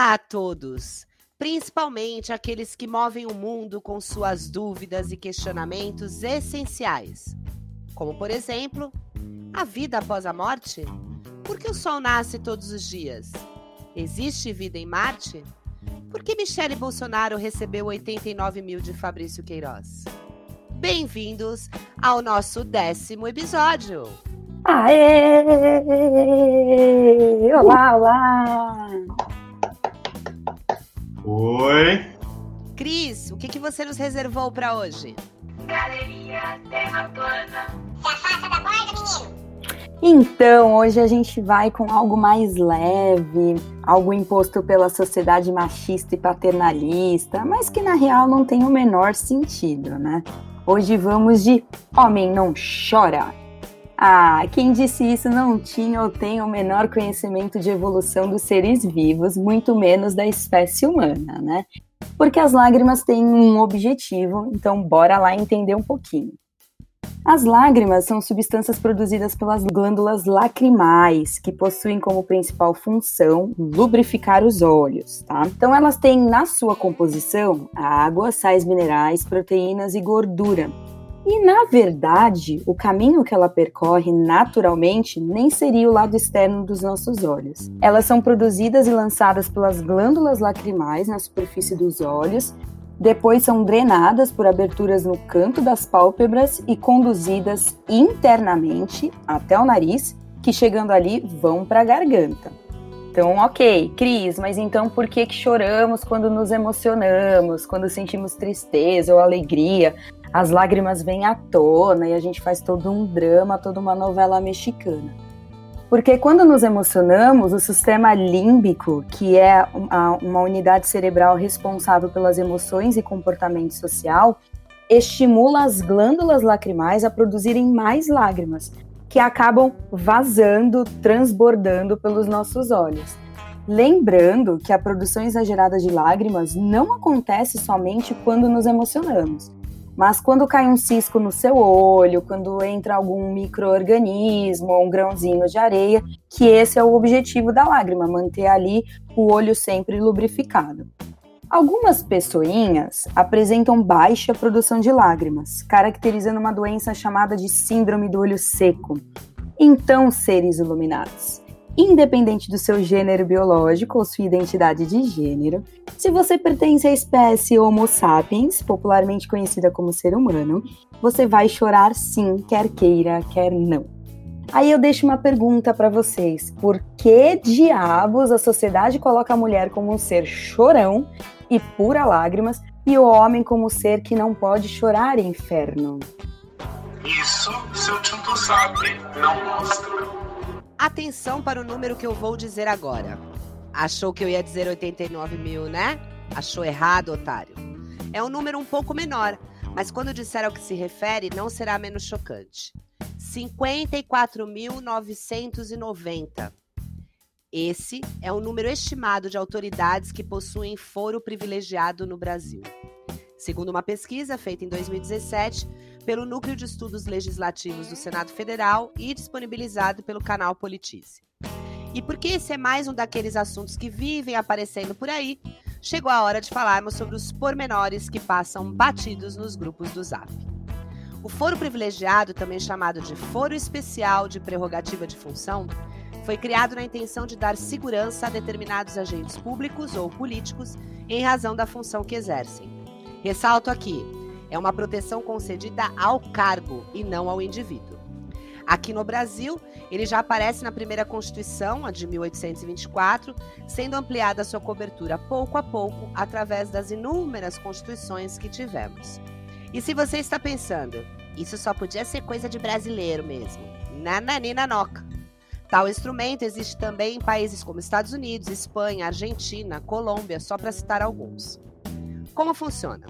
Olá a todos, principalmente aqueles que movem o mundo com suas dúvidas e questionamentos essenciais, como por exemplo, a vida após a morte? Por que o Sol nasce todos os dias? Existe vida em Marte? Por que Michele Bolsonaro recebeu 89 mil de Fabrício Queiroz? Bem-vindos ao nosso décimo episódio! Aê! Olá, olá! Oi! Cris, o que, que você nos reservou para hoje? Galeria Terra Plana. Se afasta da borda, menino! Então, hoje a gente vai com algo mais leve, algo imposto pela sociedade machista e paternalista, mas que na real não tem o menor sentido, né? Hoje vamos de Homem Não Chora. Ah, quem disse isso não tinha ou tem o menor conhecimento de evolução dos seres vivos, muito menos da espécie humana, né? Porque as lágrimas têm um objetivo, então bora lá entender um pouquinho. As lágrimas são substâncias produzidas pelas glândulas lacrimais, que possuem como principal função lubrificar os olhos, tá? Então elas têm na sua composição água, sais minerais, proteínas e gordura. E na verdade, o caminho que ela percorre naturalmente nem seria o lado externo dos nossos olhos. Elas são produzidas e lançadas pelas glândulas lacrimais na superfície dos olhos depois são drenadas por aberturas no canto das pálpebras e conduzidas internamente até o nariz, que chegando ali vão para a garganta. Então, ok, Cris, mas então por que, que choramos quando nos emocionamos, quando sentimos tristeza ou alegria? As lágrimas vêm à tona e a gente faz todo um drama, toda uma novela mexicana. Porque quando nos emocionamos, o sistema límbico, que é uma unidade cerebral responsável pelas emoções e comportamento social, estimula as glândulas lacrimais a produzirem mais lágrimas, que acabam vazando, transbordando pelos nossos olhos. Lembrando que a produção exagerada de lágrimas não acontece somente quando nos emocionamos. Mas quando cai um cisco no seu olho, quando entra algum microorganismo ou um grãozinho de areia, que esse é o objetivo da lágrima, manter ali o olho sempre lubrificado. Algumas pessoinhas apresentam baixa produção de lágrimas, caracterizando uma doença chamada de síndrome do olho seco. Então, seres iluminados, independente do seu gênero biológico ou sua identidade de gênero, se você pertence à espécie Homo sapiens, popularmente conhecida como ser humano, você vai chorar sim, quer queira, quer não. Aí eu deixo uma pergunta para vocês: por que diabos a sociedade coloca a mulher como um ser chorão e pura lágrimas e o homem como um ser que não pode chorar, inferno? Isso seu tio sabe, não mostra. Atenção para o número que eu vou dizer agora. Achou que eu ia dizer 89 mil, né? Achou errado, otário. É um número um pouco menor, mas quando disser ao que se refere, não será menos chocante. 54.990. Esse é o número estimado de autoridades que possuem foro privilegiado no Brasil. Segundo uma pesquisa feita em 2017, pelo Núcleo de Estudos Legislativos do Senado Federal e disponibilizado pelo canal Politize. E porque esse é mais um daqueles assuntos que vivem aparecendo por aí, chegou a hora de falarmos sobre os pormenores que passam batidos nos grupos do Zap. O foro privilegiado, também chamado de foro especial de prerrogativa de função, foi criado na intenção de dar segurança a determinados agentes públicos ou políticos em razão da função que exercem. Ressalto aqui, é uma proteção concedida ao cargo e não ao indivíduo. Aqui no Brasil, ele já aparece na primeira Constituição, a de 1824, sendo ampliada sua cobertura pouco a pouco através das inúmeras constituições que tivemos. E se você está pensando, isso só podia ser coisa de brasileiro mesmo, nananina noca. Tal instrumento existe também em países como Estados Unidos, Espanha, Argentina, Colômbia, só para citar alguns. Como funciona?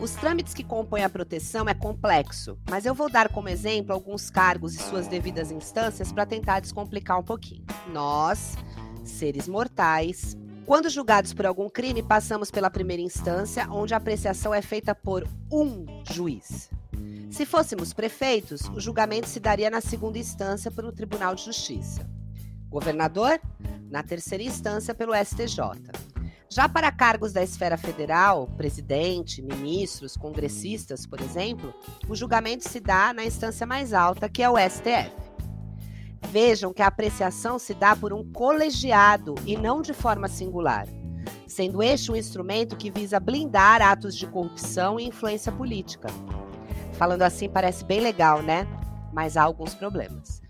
Os trâmites que compõem a proteção é complexo, mas eu vou dar como exemplo alguns cargos e suas devidas instâncias para tentar descomplicar um pouquinho. Nós, seres mortais, quando julgados por algum crime, passamos pela primeira instância, onde a apreciação é feita por um juiz. Se fôssemos prefeitos, o julgamento se daria na segunda instância pelo Tribunal de Justiça. Governador? na terceira instância pelo STJ. Já para cargos da esfera federal, presidente, ministros, congressistas, por exemplo, o julgamento se dá na instância mais alta, que é o STF. Vejam que a apreciação se dá por um colegiado e não de forma singular, sendo este um instrumento que visa blindar atos de corrupção e influência política. Falando assim parece bem legal, né? Mas há alguns problemas.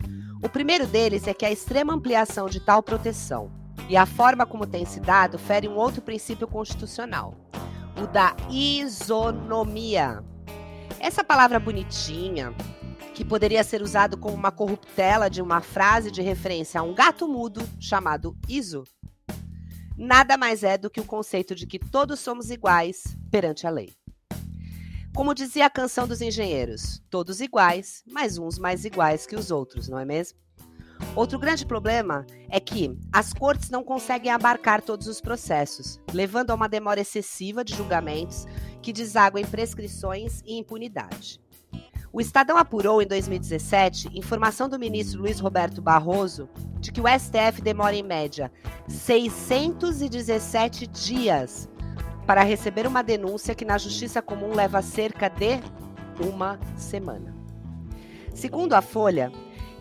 O primeiro deles é que a extrema ampliação de tal proteção e a forma como tem se dado fere um outro princípio constitucional, o da isonomia. Essa palavra bonitinha, que poderia ser usado como uma corruptela de uma frase de referência a um gato mudo chamado iso, nada mais é do que o conceito de que todos somos iguais perante a lei. Como dizia a canção dos engenheiros, todos iguais, mas uns mais iguais que os outros, não é mesmo? Outro grande problema é que as cortes não conseguem abarcar todos os processos, levando a uma demora excessiva de julgamentos que deságua em prescrições e impunidade. O Estadão apurou em 2017 informação do ministro Luiz Roberto Barroso de que o STF demora em média 617 dias para receber uma denúncia que na justiça comum leva cerca de uma semana. Segundo a Folha,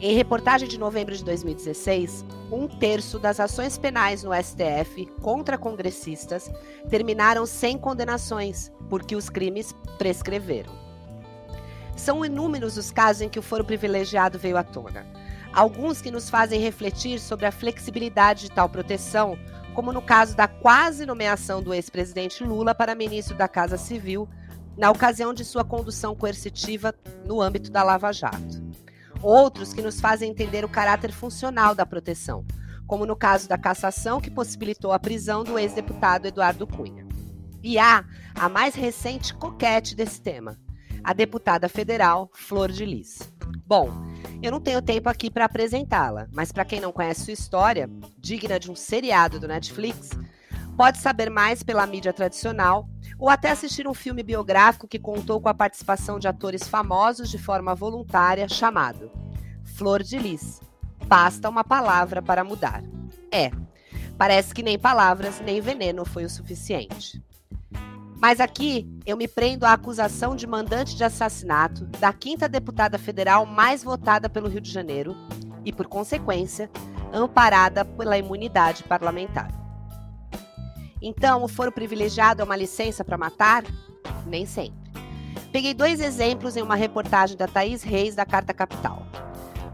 em reportagem de novembro de 2016, um terço das ações penais no STF contra congressistas terminaram sem condenações, porque os crimes prescreveram. São inúmeros os casos em que o foro privilegiado veio à tona. Alguns que nos fazem refletir sobre a flexibilidade de tal proteção, como no caso da quase nomeação do ex-presidente Lula para ministro da Casa Civil, na ocasião de sua condução coercitiva no âmbito da Lava Jato. Outros que nos fazem entender o caráter funcional da proteção, como no caso da cassação que possibilitou a prisão do ex-deputado Eduardo Cunha. E há a mais recente coquete desse tema, a deputada federal Flor de Lis. Bom, eu não tenho tempo aqui para apresentá-la, mas para quem não conhece sua história, digna de um seriado do Netflix, pode saber mais pela mídia tradicional ou até assistir um filme biográfico que contou com a participação de atores famosos de forma voluntária, chamado Flor de Lis. Basta uma palavra para mudar. É, parece que nem palavras nem veneno foi o suficiente. Mas aqui eu me prendo à acusação de mandante de assassinato da quinta deputada federal mais votada pelo Rio de Janeiro e, por consequência, amparada pela imunidade parlamentar. Então, o foro privilegiado é uma licença para matar? Nem sempre. Peguei dois exemplos em uma reportagem da Thaís Reis, da Carta Capital.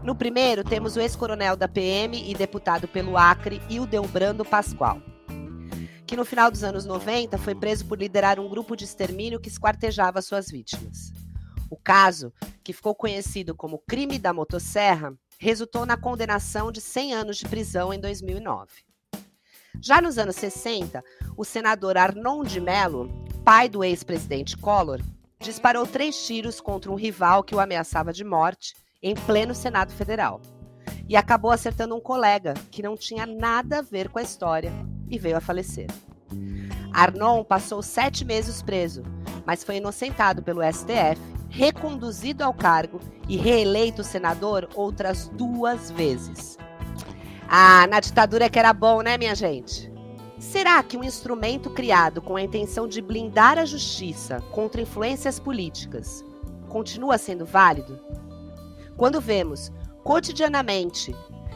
No primeiro, temos o ex-coronel da PM e deputado pelo Acre, Hildebrando Pascoal, que no final dos anos 90 foi preso por liderar um grupo de extermínio que esquartejava suas vítimas. O caso, que ficou conhecido como crime da motosserra, resultou na condenação de 100 anos de prisão em 2009. Já nos anos 60, o senador Arnon de Mello, pai do ex-presidente Collor, disparou três tiros contra um rival que o ameaçava de morte em pleno Senado Federal. E acabou acertando um colega que não tinha nada a ver com a história e veio a falecer. Arnon passou sete meses preso, mas foi inocentado pelo STF, reconduzido ao cargo e reeleito senador outras duas vezes. Ah, na ditadura que era bom, né, minha gente? Será que um instrumento criado com a intenção de blindar a justiça contra influências políticas continua sendo válido? Quando vemos cotidianamente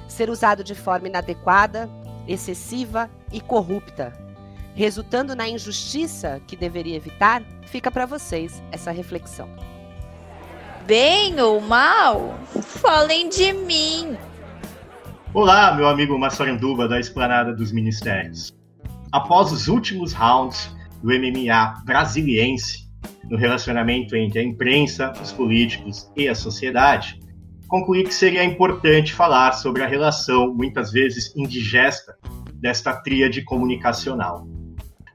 ser usado de forma inadequada, excessiva e corrupta, resultando na injustiça que deveria evitar, fica para vocês essa reflexão. Bem ou mal, falem de mim. Olá, meu amigo Massaranduba da Esplanada dos Ministérios. Após os últimos rounds do MMA brasiliense no relacionamento entre a imprensa, os políticos e a sociedade, concluí que seria importante falar sobre a relação, muitas vezes indigesta, desta tríade comunicacional.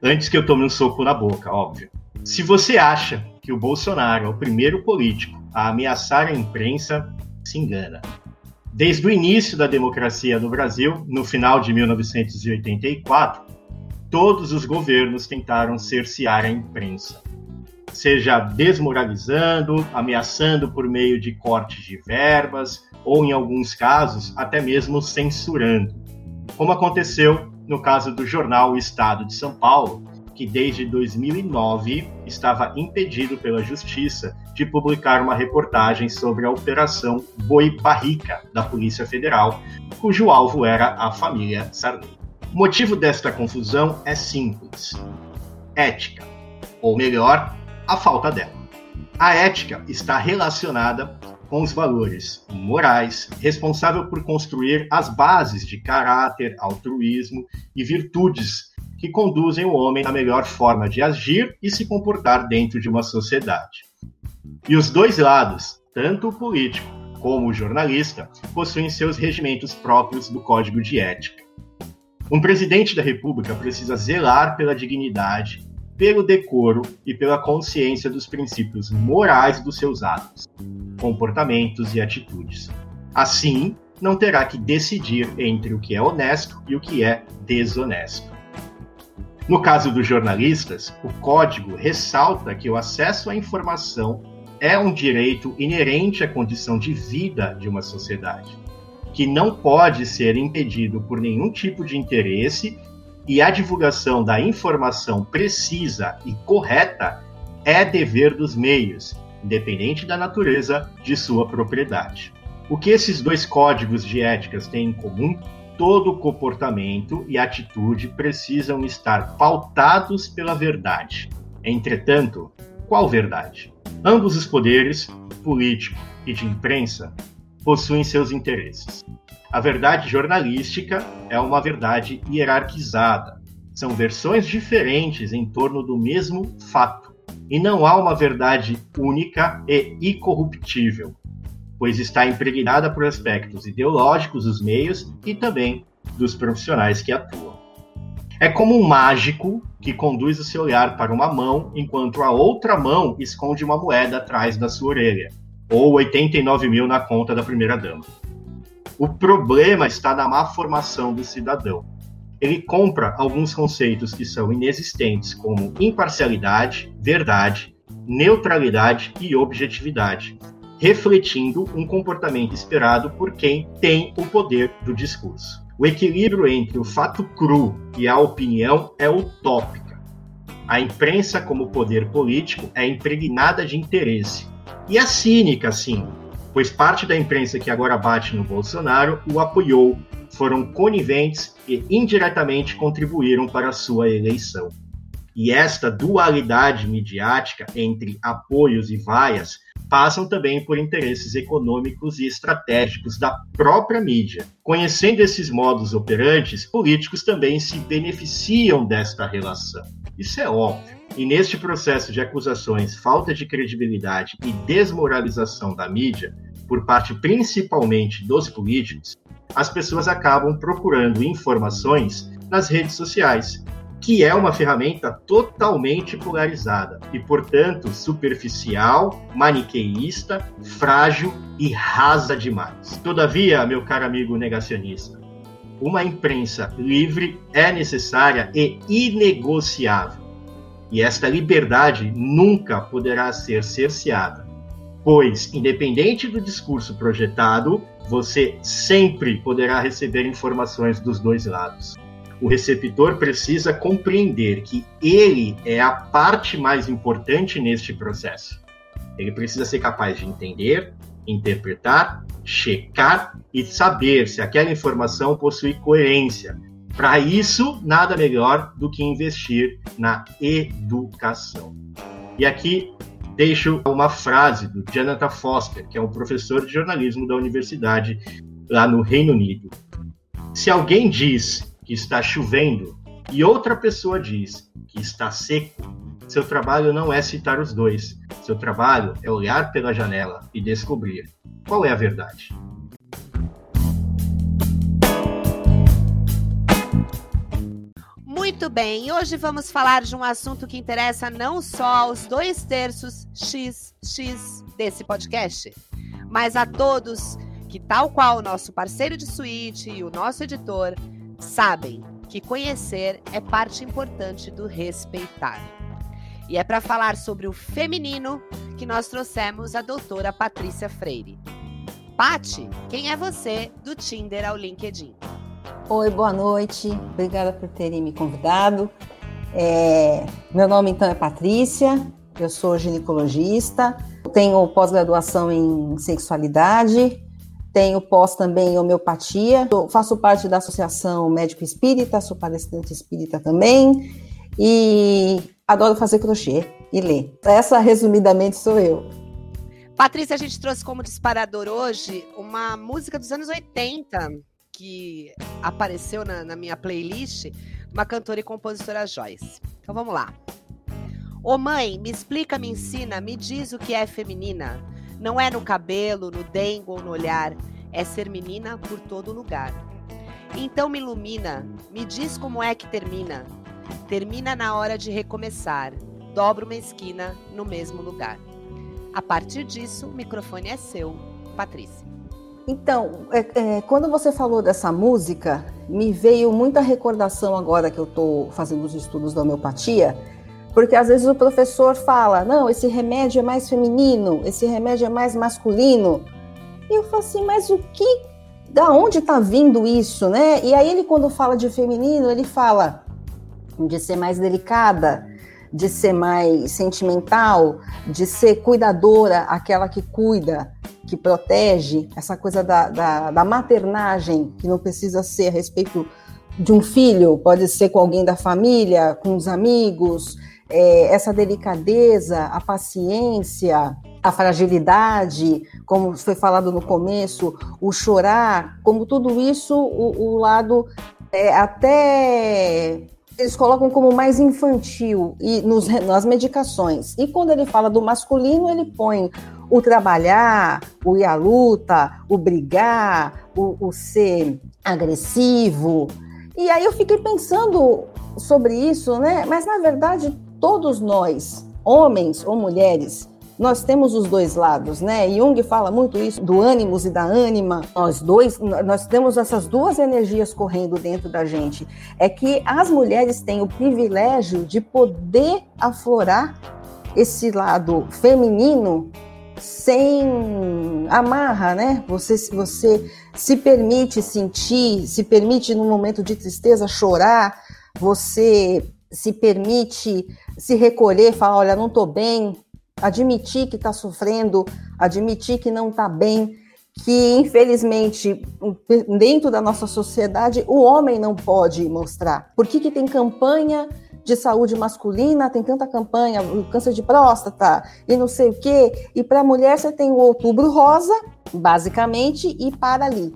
Antes que eu tome um soco na boca, óbvio. Se você acha que o Bolsonaro é o primeiro político a ameaçar a imprensa, se engana. Desde o início da democracia no Brasil, no final de 1984, todos os governos tentaram cercear a imprensa, seja desmoralizando, ameaçando por meio de cortes de verbas, ou em alguns casos, até mesmo censurando. como aconteceu no caso do jornal O Estado de São Paulo, que desde 2009 estava impedido pela Justiça de publicar uma reportagem sobre a Operação Boi Barrica da Polícia Federal, cujo alvo era a família Sarney. O motivo desta confusão é simples: ética, ou melhor, a falta dela. A ética está relacionada com os valores morais, responsável por construir as bases de caráter, altruísmo e virtudes que conduzem o homem à melhor forma de agir e se comportar dentro de uma sociedade. E os dois lados, tanto o político como o jornalista, possuem seus regimentos próprios do Código de Ética. Um presidente da República precisa zelar pela dignidade, pelo decoro e pela consciência dos princípios morais dos seus atos, comportamentos e atitudes. Assim, não terá que decidir entre o que é honesto e o que é desonesto. No caso dos jornalistas, o código ressalta que o acesso à informação é um direito inerente à condição de vida de uma sociedade, que não pode ser impedido por nenhum tipo de interesse, e a divulgação da informação precisa e correta é dever dos meios, independente da natureza de sua propriedade. O que esses dois códigos de éticas têm em comum todo comportamento e atitude precisam estar pautados pela verdade. Entretanto, qual verdade? Ambos os poderes, político e de imprensa, possuem seus interesses. A verdade jornalística é uma verdade hierarquizada. São versões diferentes em torno do mesmo fato. E não há uma verdade única e incorruptível pois está impregnada por aspectos ideológicos dos meios e também dos profissionais que atuam. É como um mágico que conduz o seu olhar para uma mão enquanto a outra mão esconde uma moeda atrás da sua orelha, ou 89 mil na conta da primeira-dama. O problema está na má formação do cidadão. Ele compra alguns conceitos que são inexistentes, como imparcialidade, verdade, neutralidade e objetividade, refletindo um comportamento esperado por quem tem o poder do discurso. O equilíbrio entre o fato cru e a opinião é utópica. A imprensa, como poder político, é impregnada de interesse. E é cínica, sim, pois parte da imprensa que agora bate no Bolsonaro o apoiou, foram coniventes e indiretamente contribuíram para a sua eleição. E esta dualidade midiática entre apoios e vaias passam também por interesses econômicos e estratégicos da própria mídia. Conhecendo esses modos operantes, políticos também se beneficiam desta relação. Isso é óbvio. E neste processo de acusações, falta de credibilidade e desmoralização da mídia, por parte principalmente dos políticos, as pessoas acabam procurando informações nas redes sociais, que é uma ferramenta totalmente polarizada e, portanto, superficial, maniqueísta, frágil e rasa demais. Todavia, meu caro amigo negacionista, uma imprensa livre é necessária e inegociável. E esta liberdade nunca poderá ser cerceada, pois, independente do discurso projetado, você sempre poderá receber informações dos dois lados o receptor precisa compreender que ele é a parte mais importante neste processo. Ele precisa ser capaz de entender, interpretar, checar e saber se aquela informação possui coerência. Para isso, nada melhor do que investir na educação. E aqui deixo uma frase do Jonathan Foster, que é um professor de jornalismo da universidade lá no Reino Unido. Se alguém diz que está chovendo e outra pessoa diz que está seco, seu trabalho não é citar os dois. Seu trabalho é olhar pela janela e descobrir qual é a verdade. Muito bem, hoje vamos falar de um assunto que interessa não só aos dois terços XX desse podcast, mas a todos que, tal qual o nosso parceiro de suíte e o nosso editor, sabem que conhecer é parte importante do respeitar. E é para falar sobre o feminino que nós trouxemos a doutora Patrícia Freire. Pati, quem é você do Tinder ao LinkedIn? Oi, boa noite. Obrigada por terem me convidado. É, meu nome então é Patrícia, eu sou ginecologista, tenho pós-graduação em sexualidade, tenho pós também homeopatia, eu faço parte da Associação Médico Espírita, sou palestrante espírita também e adoro fazer crochê e ler. Essa, resumidamente, sou eu. Patrícia, a gente trouxe como disparador hoje uma música dos anos 80 que apareceu na, na minha playlist, uma cantora e compositora Joyce. Então vamos lá. Ô mãe, me explica, me ensina, me diz o que é feminina. Não é no cabelo, no dengo ou no olhar, é ser menina por todo lugar. Então me ilumina, me diz como é que termina. Termina na hora de recomeçar, dobra uma esquina no mesmo lugar. A partir disso, o microfone é seu, Patrícia. Então, é, é, quando você falou dessa música, me veio muita recordação agora que eu estou fazendo os estudos da homeopatia, porque às vezes o professor fala, não, esse remédio é mais feminino, esse remédio é mais masculino. E eu falo assim, mas o que, da onde está vindo isso, né? E aí ele quando fala de feminino, ele fala de ser mais delicada, de ser mais sentimental, de ser cuidadora, aquela que cuida, que protege, essa coisa da, da, da, maternagem, que não precisa ser a respeito de um filho, pode ser com alguém da família, com os amigos, é, essa delicadeza, a paciência, a fragilidade, como foi falado no começo, o chorar, como tudo isso, o, o lado é, até eles colocam como mais infantil e nos, nas medicações. E quando ele fala do masculino, ele põe o trabalhar, o ir à luta, o brigar, o, o ser agressivo. E aí eu fiquei pensando sobre isso, né? Mas na verdade, todos nós, homens ou mulheres, nós temos os dois lados, né? Jung fala muito isso do ânimos e da ânima. Nós dois, nós temos essas duas energias correndo dentro da gente. É que as mulheres têm o privilégio de poder aflorar esse lado feminino sem amarra, né? Você, você se permite sentir, se permite num momento de tristeza chorar, você se permite se recolher, falar, olha, não estou bem, admitir que está sofrendo, admitir que não está bem, que infelizmente dentro da nossa sociedade o homem não pode mostrar. Por que, que tem campanha de saúde masculina, tem tanta campanha, câncer de próstata e não sei o quê. E para a mulher você tem o outubro rosa, basicamente, e para ali.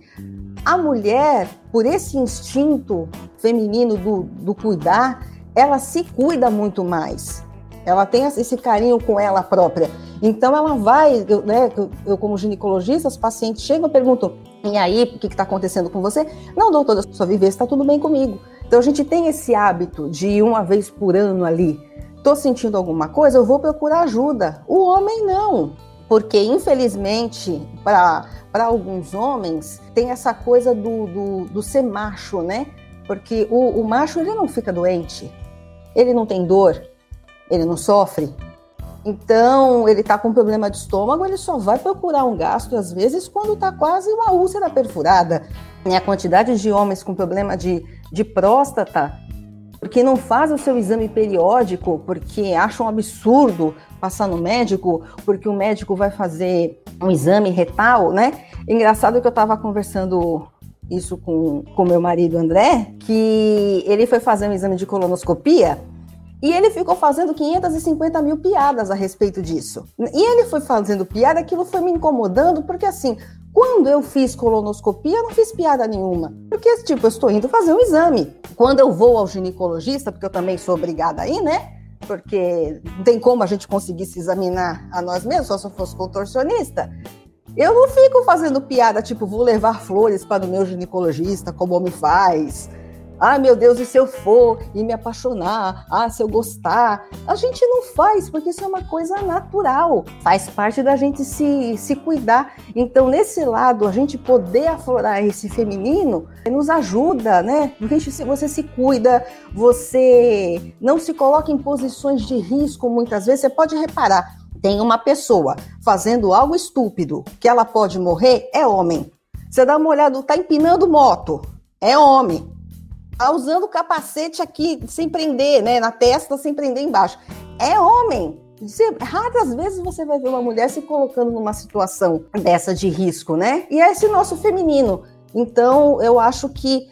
A mulher, por esse instinto feminino do, do cuidar, ela se cuida muito mais. Ela tem esse carinho com ela própria. Então ela vai, eu, né, eu como ginecologista, os pacientes chegam e perguntam: e aí, o que está acontecendo com você? Não, doutora, só viver está tudo bem comigo. Então a gente tem esse hábito de uma vez por ano ali. Tô sentindo alguma coisa, eu vou procurar ajuda. O homem não, porque infelizmente para alguns homens tem essa coisa do, do, do ser macho, né? Porque o, o macho ele não fica doente, ele não tem dor, ele não sofre. Então, ele está com problema de estômago, ele só vai procurar um gasto, às vezes, quando está quase uma úlcera perfurada. E a quantidade de homens com problema de de próstata, porque não faz o seu exame periódico, porque acham um absurdo passar no médico, porque o médico vai fazer um exame retal, né? Engraçado que eu estava conversando isso com o meu marido André, que ele foi fazer um exame de colonoscopia e ele ficou fazendo 550 mil piadas a respeito disso. E ele foi fazendo piada, aquilo foi me incomodando, porque assim, quando eu fiz colonoscopia, eu não fiz piada nenhuma. Porque, tipo, eu estou indo fazer um exame. Quando eu vou ao ginecologista, porque eu também sou obrigada aí, né? Porque não tem como a gente conseguir se examinar a nós mesmos, só se eu fosse contorcionista. Eu não fico fazendo piada, tipo, vou levar flores para o meu ginecologista, como homem faz ah, meu Deus, e se eu for e me apaixonar? Ah, se eu gostar? A gente não faz, porque isso é uma coisa natural. Faz parte da gente se, se cuidar. Então, nesse lado, a gente poder aflorar esse feminino nos ajuda, né? Gente, se você se cuida, você não se coloca em posições de risco muitas vezes. Você pode reparar, tem uma pessoa fazendo algo estúpido que ela pode morrer, é homem. Você dá uma olhada, tá empinando moto é homem. Tá usando capacete aqui sem prender, né? Na testa sem prender embaixo. É homem. Você, raras vezes você vai ver uma mulher se colocando numa situação dessa de risco, né? E é esse nosso feminino. Então, eu acho que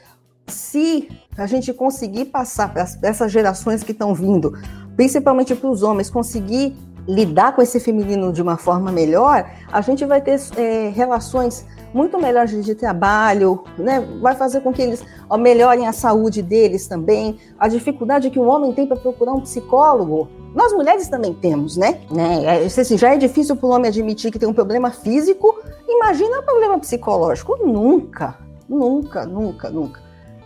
se a gente conseguir passar para essas gerações que estão vindo, principalmente para os homens, conseguir lidar com esse feminino de uma forma melhor, a gente vai ter é, relações muito melhores de trabalho, né? vai fazer com que eles melhorem a saúde deles também. A dificuldade que o homem tem para procurar um psicólogo, nós mulheres também temos, né? né? É, se já é difícil para o homem admitir que tem um problema físico, imagina um problema psicológico. Nunca, nunca, nunca, nunca.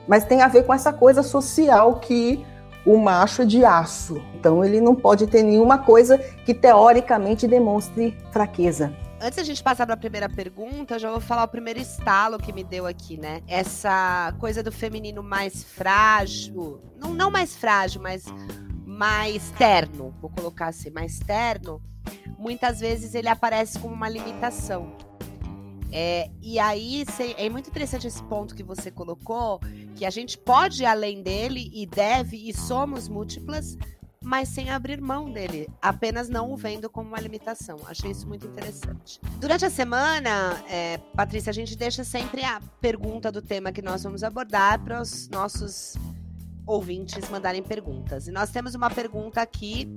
Mas tem a ver com essa coisa social que o macho é de aço. Então ele não pode ter nenhuma coisa que teoricamente demonstre fraqueza. Antes da gente passar para a primeira pergunta, eu já vou falar o primeiro estalo que me deu aqui, né? Essa coisa do feminino mais frágil, não, não mais frágil, mas mais terno, vou colocar assim, mais terno, muitas vezes ele aparece como uma limitação. É, e aí é muito interessante esse ponto que você colocou, que a gente pode ir além dele e deve e somos múltiplas, mas sem abrir mão dele, apenas não o vendo como uma limitação. Achei isso muito interessante. Durante a semana, é, Patrícia, a gente deixa sempre a pergunta do tema que nós vamos abordar para os nossos ouvintes mandarem perguntas. E nós temos uma pergunta aqui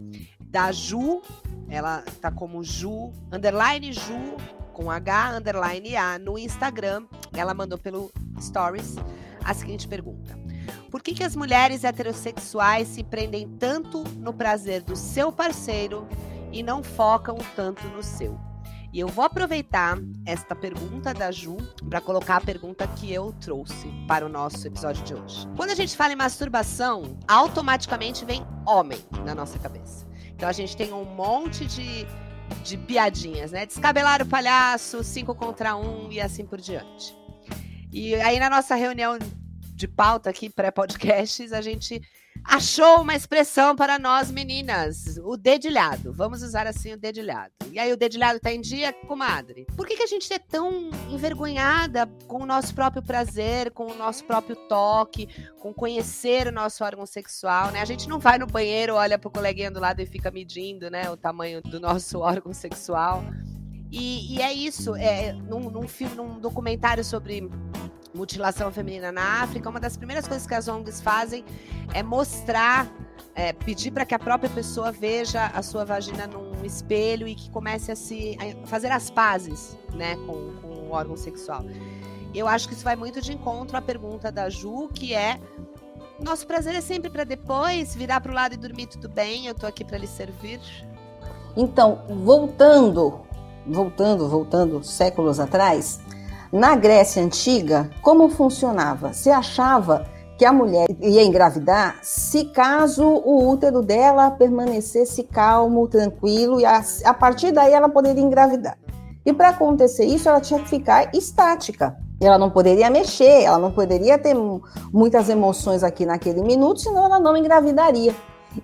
da Ju, ela tá como Ju, underline Ju, com H, underline A, no Instagram. Ela mandou pelo Stories a seguinte pergunta. Por que, que as mulheres heterossexuais se prendem tanto no prazer do seu parceiro e não focam tanto no seu? E eu vou aproveitar esta pergunta da Ju para colocar a pergunta que eu trouxe para o nosso episódio de hoje. Quando a gente fala em masturbação, automaticamente vem homem na nossa cabeça. Então a gente tem um monte de, de piadinhas, né? Descabelar o palhaço, cinco contra um e assim por diante. E aí na nossa reunião de pauta aqui, pré-podcasts, a gente achou uma expressão para nós meninas, o dedilhado. Vamos usar assim o dedilhado. E aí o dedilhado tá em dia, comadre. Por que, que a gente é tão envergonhada com o nosso próprio prazer, com o nosso próprio toque, com conhecer o nosso órgão sexual, né? A gente não vai no banheiro, olha pro coleguinha do lado e fica medindo, né, o tamanho do nosso órgão sexual. E, e é isso, é, num, num filme, num documentário sobre mutilação feminina na África, uma das primeiras coisas que as ONGs fazem é mostrar, é, pedir para que a própria pessoa veja a sua vagina num espelho e que comece a se a fazer as pazes, né, com, com o órgão sexual. Eu acho que isso vai muito de encontro à pergunta da Ju, que é nosso prazer é sempre para depois, virar para o lado e dormir tudo bem. Eu estou aqui para lhe servir. Então, voltando, voltando, voltando séculos atrás, na Grécia Antiga, como funcionava? Se achava que a mulher ia engravidar se caso o útero dela permanecesse calmo, tranquilo, e a, a partir daí ela poderia engravidar. E para acontecer isso, ela tinha que ficar estática. Ela não poderia mexer, ela não poderia ter muitas emoções aqui naquele minuto, senão ela não engravidaria.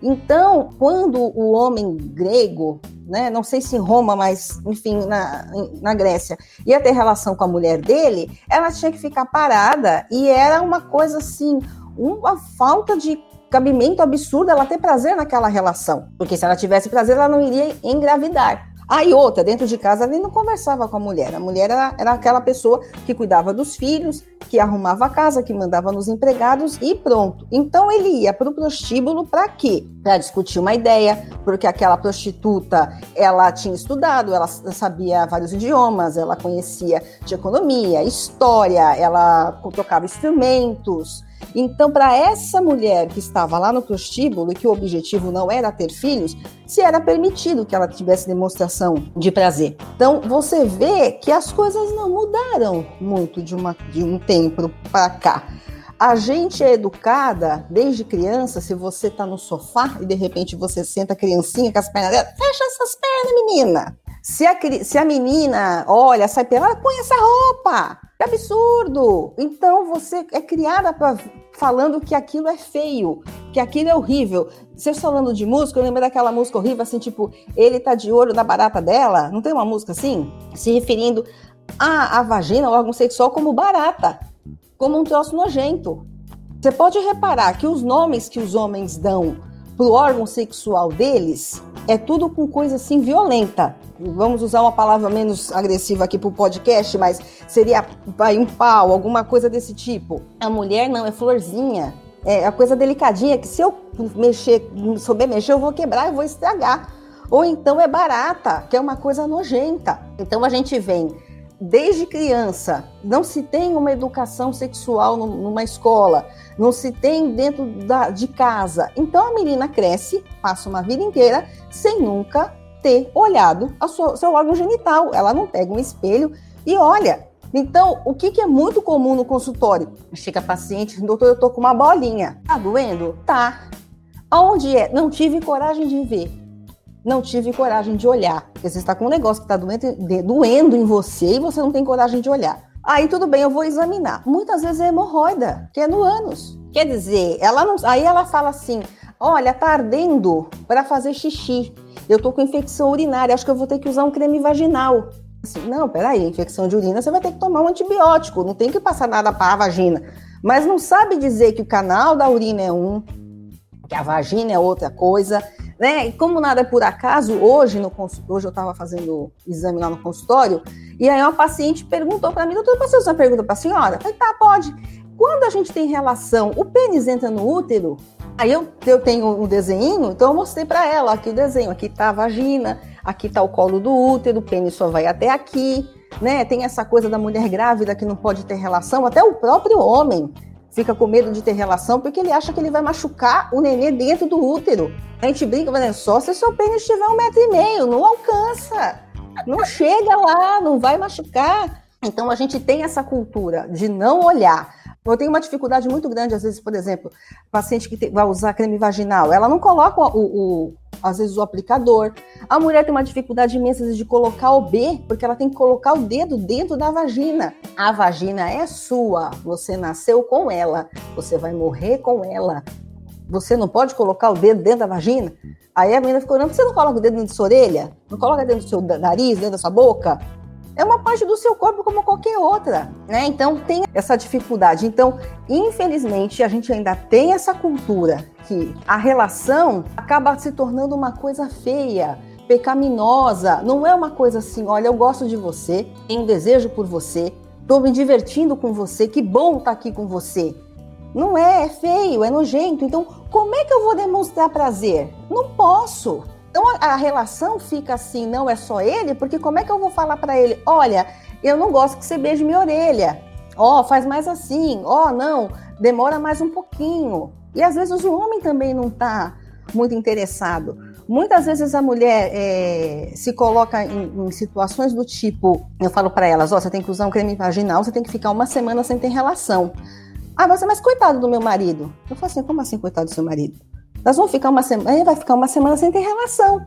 Então, quando o homem grego né? Não sei se em Roma, mas enfim, na, na Grécia, ia ter relação com a mulher dele, ela tinha que ficar parada e era uma coisa assim, uma falta de cabimento absurdo ela ter prazer naquela relação, porque se ela tivesse prazer, ela não iria engravidar. Aí outra, dentro de casa, ele não conversava com a mulher. A mulher era, era aquela pessoa que cuidava dos filhos, que arrumava a casa, que mandava nos empregados e pronto. Então ele ia para o prostíbulo para quê? Para discutir uma ideia, porque aquela prostituta, ela tinha estudado, ela sabia vários idiomas, ela conhecia de economia, história, ela tocava instrumentos, então, para essa mulher que estava lá no prostíbulo e que o objetivo não era ter filhos, se era permitido que ela tivesse demonstração de prazer. Então, você vê que as coisas não mudaram muito de, uma, de um tempo para cá. A gente é educada desde criança. Se você está no sofá e de repente você senta a criancinha com as pernas dela, fecha essas pernas, menina. Se a, se a menina olha, sai pela, põe essa roupa. Que absurdo! Então você é criada pra, falando que aquilo é feio, que aquilo é horrível. Você falando de música, eu lembro daquela música horrível, assim, tipo, ele tá de olho na barata dela. Não tem uma música assim? Se referindo à, à vagina, ao órgão sexual, como barata como um troço nojento. Você pode reparar que os nomes que os homens dão pro órgão sexual deles é tudo com coisa assim violenta. Vamos usar uma palavra menos agressiva aqui pro podcast, mas seria vai, um pau, alguma coisa desse tipo. A mulher não, é florzinha. É a coisa delicadinha que se eu mexer, souber mexer, eu vou quebrar, eu vou estragar. Ou então é barata, que é uma coisa nojenta. Então a gente vem desde criança, não se tem uma educação sexual numa escola, não se tem dentro da, de casa. Então a menina cresce, passa uma vida inteira sem nunca ter olhado sua, seu órgão genital. Ela não pega um espelho e olha. Então, o que, que é muito comum no consultório? Chega a paciente, doutor, eu tô com uma bolinha. Tá doendo? Tá. Aonde é? Não tive coragem de ver não tive coragem de olhar. Porque você está com um negócio que está doendo, em você e você não tem coragem de olhar. Aí tudo bem, eu vou examinar. Muitas vezes é hemorroida, que é no ânus. Quer dizer, ela não, aí ela fala assim: olha, tá ardendo para fazer xixi. Eu tô com infecção urinária, acho que eu vou ter que usar um creme vaginal. Assim, não, peraí, infecção de urina, você vai ter que tomar um antibiótico, não tem que passar nada para a vagina. Mas não sabe dizer que o canal da urina é um, que a vagina é outra coisa, né? E como nada é por acaso, hoje, no, hoje eu estava fazendo exame lá no consultório, e aí uma paciente perguntou para mim, doutor, posso fazer uma pergunta para a senhora? Falei, tá, pode. Quando a gente tem relação, o pênis entra no útero, aí eu, eu tenho um desenho, então eu mostrei para ela aqui o desenho, aqui tá a vagina, aqui tá o colo do útero, o pênis só vai até aqui, né? Tem essa coisa da mulher grávida que não pode ter relação, até o próprio homem fica com medo de ter relação porque ele acha que ele vai machucar o nenê dentro do útero. A gente brinca, mas só se seu pênis tiver um metro e meio, não alcança. Não chega lá, não vai machucar. Então a gente tem essa cultura de não olhar. Eu tenho uma dificuldade muito grande, às vezes, por exemplo, paciente que vai usar creme vaginal, ela não coloca o, o, às vezes o aplicador. A mulher tem uma dificuldade imensa de colocar o B, porque ela tem que colocar o dedo dentro da vagina. A vagina é sua, você nasceu com ela, você vai morrer com ela. Você não pode colocar o dedo dentro da vagina? Aí a menina ficou olhando, você não coloca o dedo dentro da sua orelha? Não coloca dentro do seu nariz, dentro da sua boca? É uma parte do seu corpo como qualquer outra, né? Então tem essa dificuldade. Então, infelizmente, a gente ainda tem essa cultura que a relação acaba se tornando uma coisa feia, pecaminosa. Não é uma coisa assim, olha, eu gosto de você, tenho desejo por você, estou me divertindo com você, que bom estar tá aqui com você. Não é, é feio, é nojento. Então, como é que eu vou demonstrar prazer? Não posso. Então a, relação fica assim, não é só ele, porque como é que eu vou falar para ele? Olha, eu não gosto que você beije minha orelha. Ó, oh, faz mais assim. Ó, oh, não, demora mais um pouquinho. E às vezes o homem também não está muito interessado. Muitas vezes a mulher é, se coloca em, em, situações do tipo, eu falo para elas, ó, oh, você tem que usar um creme vaginal, você tem que ficar uma semana sem ter relação. Ah, você, mas coitado do meu marido. Eu falo assim, como assim coitado do seu marido? Nós vamos ficar uma semana, ele vai ficar uma semana sem ter relação.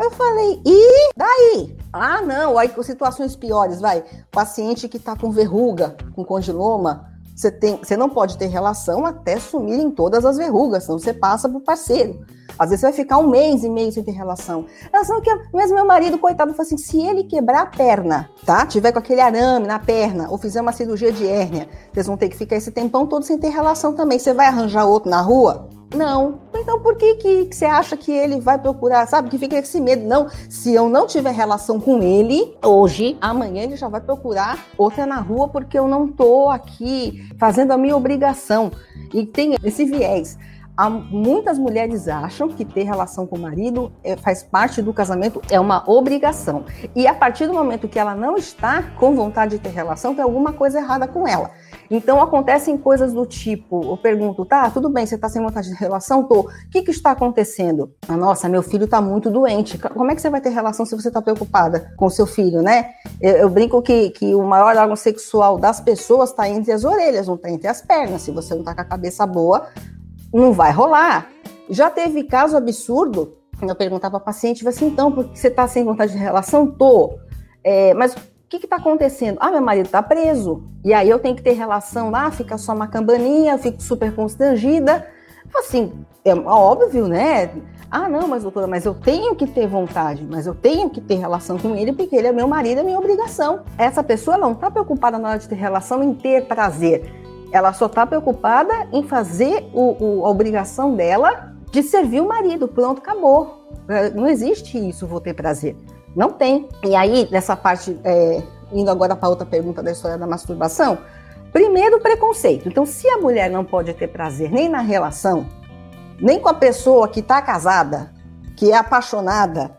Eu falei, e daí? Ah, não, aí com situações piores, vai. Paciente que está com verruga, com condiloma, você, tem, você não pode ter relação até sumirem todas as verrugas, senão você passa para o parceiro. Às vezes você vai ficar um mês e meio sem ter relação. Relação que, mesmo meu marido, coitado, falou assim: se ele quebrar a perna, tá? Tiver com aquele arame na perna, ou fizer uma cirurgia de hérnia, vocês vão ter que ficar esse tempão todo sem ter relação também. Você vai arranjar outro na rua? Não. Então por que, que, você acha que ele vai procurar? Sabe? Que fica esse medo. Não, se eu não tiver relação com ele hoje, amanhã ele já vai procurar outra na rua porque eu não tô aqui fazendo a minha obrigação. E tem esse viés. Há, muitas mulheres acham que ter relação com o marido é, faz parte do casamento, é uma obrigação. E a partir do momento que ela não está com vontade de ter relação, tem alguma coisa errada com ela. Então acontecem coisas do tipo, eu pergunto, tá, tudo bem, você está sem vontade de relação? Tô. O que, que está acontecendo? Ah, nossa, meu filho está muito doente. Como é que você vai ter relação se você está preocupada com seu filho, né? Eu, eu, brinco que, que o maior órgão sexual das pessoas está entre as orelhas, não está entre as pernas. Se você não está com a cabeça boa, não vai rolar. Já teve caso absurdo, eu perguntava para paciente, assim, então, porque você está sem vontade de relação? Tô. É, mas o que está acontecendo? Ah, meu marido está preso. E aí eu tenho que ter relação lá, fica só uma campaninha, eu fico super constrangida. Assim, é óbvio, né? Ah, não, mas doutora, mas eu tenho que ter vontade, mas eu tenho que ter relação com ele porque ele é meu marido, é minha obrigação. Essa pessoa não está preocupada na hora de ter relação em ter prazer Ela só está preocupada em fazer o, o, a obrigação dela de servir o marido. Pronto, acabou. É, não existe isso, vou ter prazer. Não tem. E aí, nessa parte, é, indo agora para outra pergunta da história da masturbação, primeiro preconceito. Então, se a mulher não pode ter prazer nem na relação, nem com a pessoa que está casada, que é apaixonada,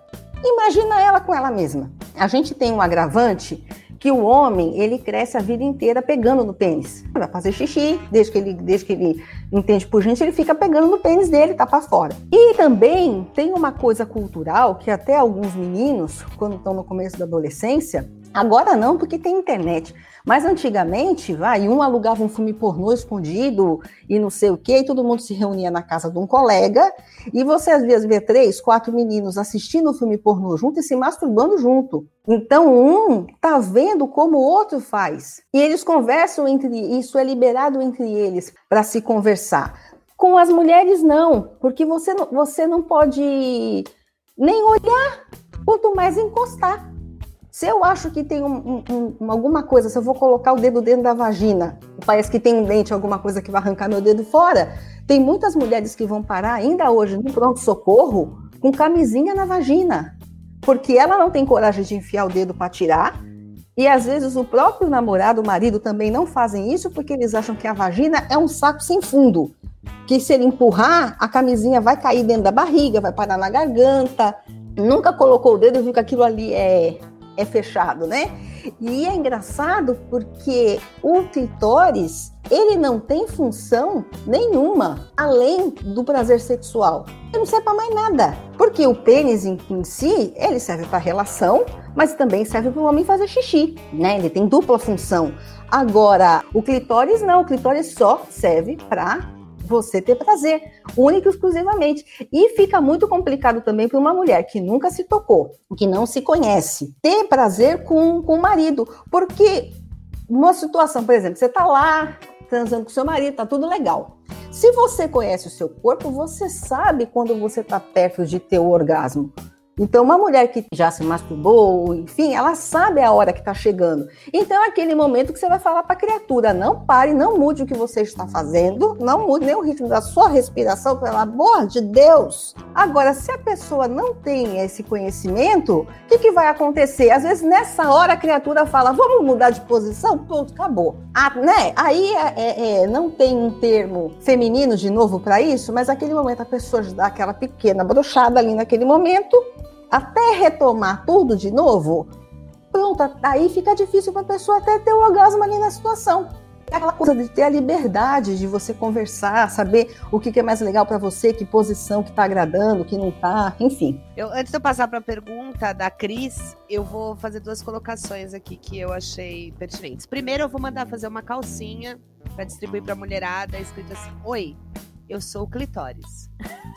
imagina ela com ela mesma. A gente tem um agravante que o homem ele cresce a vida inteira pegando no pênis. Vai fazer xixi, desde que ele, desde que ele entende por gente, ele fica pegando no pênis dele, tá para fora. E também tem uma coisa cultural que até alguns meninos, quando estão no começo da adolescência, agora não, porque tem internet. Mas antigamente, vai, um alugava um filme pornô escondido e não sei o quê, e todo mundo se reunia na casa de um colega, e você às vezes vê três, quatro meninos assistindo o filme pornô junto e se masturbando junto. Então, um tá vendo como o outro faz. E eles conversam entre isso é liberado entre eles para se conversar. Com as mulheres não, porque você não, você não pode nem olhar, quanto mais encostar. Se eu acho que tem um, um, um, alguma coisa, se eu vou colocar o dedo dentro da vagina, parece que tem um dente, alguma coisa que vai arrancar meu dedo fora, tem muitas mulheres que vão parar ainda hoje no pronto-socorro com camisinha na vagina, porque ela não tem coragem de enfiar o dedo para tirar. E às vezes o próprio namorado, o marido também não fazem isso porque eles acham que a vagina é um saco sem fundo. Que se ele empurrar, a camisinha vai cair dentro da barriga, vai parar na garganta. Nunca colocou o dedo e viu que aquilo ali é é fechado, né? E é engraçado porque o clitóris, ele não tem função nenhuma além do prazer sexual. Ele não serve para mais nada. Porque o pênis em, em si, ele serve para relação, mas também serve para o homem fazer xixi, né? Ele tem dupla função. Agora, o clitóris não, o clitóris só serve para você ter prazer, único e exclusivamente. E fica muito complicado também para uma mulher que nunca se tocou, que não se conhece, ter prazer com, com o marido. Porque uma situação, por exemplo, você está lá transando com seu marido, tá tudo legal. Se você conhece o seu corpo, você sabe quando você está perto de ter o orgasmo. Então, uma mulher que já se masturbou, enfim, ela sabe a hora que está chegando. Então, é aquele momento que você vai falar para a criatura: não pare, não mude o que você está fazendo, não mude nem o ritmo da sua respiração, pelo amor de Deus. Agora, se a pessoa não tem esse conhecimento, o que, que vai acontecer? Às vezes, nessa hora, a criatura fala: vamos mudar de posição? Pronto, acabou. Ah, né? Aí é, é, é, não tem um termo feminino de novo para isso, mas naquele momento a pessoa dá aquela pequena brochada ali naquele momento até retomar tudo de novo, pronto, aí fica difícil para a pessoa até ter o orgasmo ali na situação. É aquela coisa de ter a liberdade de você conversar, saber o que, é mais legal para você, que posição que está agradando, que não está, enfim. Eu, antes de eu passar para a pergunta da Cris, eu vou fazer duas colocações aqui que eu achei pertinentes. Primeiro, eu vou mandar fazer uma calcinha para distribuir para a mulherada, escrito assim: Oi, eu sou o clitóris.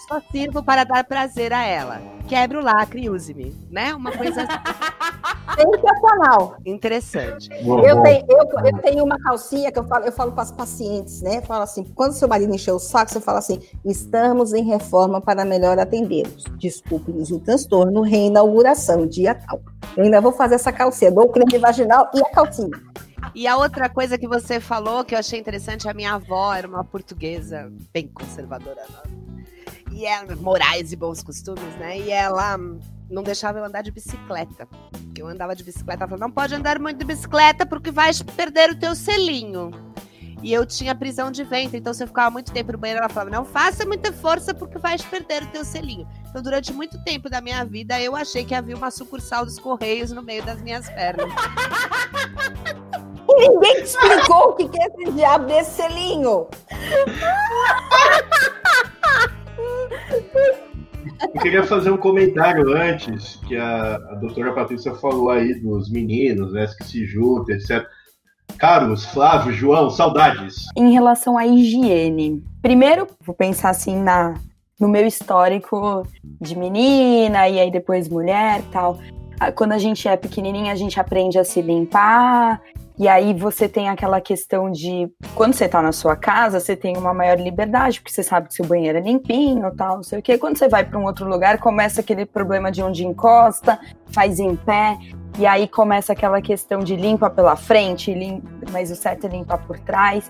Só sirvo para dar prazer a ela. Quebra o lacre e use-me, né? Uma coisa sensacional. Interessante. eu, tenho, eu, eu, tenho uma calcinha que eu falo, eu falo para as pacientes, né? Falo assim, quando seu marido encheu o saco, você fala assim: estamos em reforma para melhor atendê-los. Desculpe-nos o transtorno, reinauguração, dia tal. Eu ainda vou fazer essa calcinha, dou o creme vaginal e a calcinha. E a outra coisa que você falou que eu achei interessante, a minha avó era uma portuguesa bem conservadora. Né? E ela, morais e bons costumes, né? E ela não deixava eu andar de bicicleta. Eu andava de bicicleta, ela falou, não pode andar muito de bicicleta porque vai perder o teu selinho. E eu tinha prisão de ventre, então se eu ficava muito tempo no banheiro, ela falava, não faça muita força porque vais perder o teu selinho. Então, durante muito tempo da minha vida, eu achei que havia uma sucursal dos Correios no meio das minhas pernas. Ninguém te explicou o que é esse diabo desse selinho. Eu queria fazer um comentário antes, que a, a doutora Patrícia falou aí dos meninos, né, que se juntam, etc. Carlos, Flávio, João, saudades. Em relação à higiene, primeiro vou pensar assim na no meu histórico de menina e aí depois mulher, tal. Quando a gente é pequenininha, a gente aprende a se limpar e aí você tem aquela questão de quando você tá na sua casa, você tem uma maior liberdade, porque você sabe que seu banheiro é limpinho, tal, não sei o quê. Quando você vai para um outro lugar, começa aquele problema de onde encosta, faz em pé, e aí começa aquela questão de limpa pela frente, limpa, mas o certo é limpar por trás.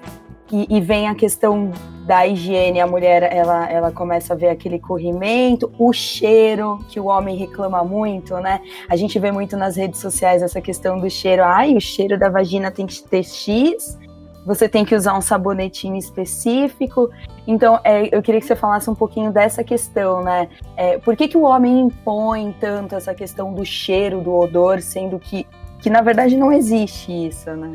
E, e, vem a questão da higiene, a mulher ela, ela começa a ver aquele corrimento, o cheiro que o homem reclama muito, né? A gente vê muito nas redes sociais essa questão do cheiro. Ai, o cheiro da vagina tem que ter X, você tem que usar um sabonetinho específico. Então, é, eu queria que você falasse um pouquinho dessa questão, né? É, por que, que o homem impõe tanto essa questão do cheiro, do odor, sendo que, que na verdade não existe isso, né?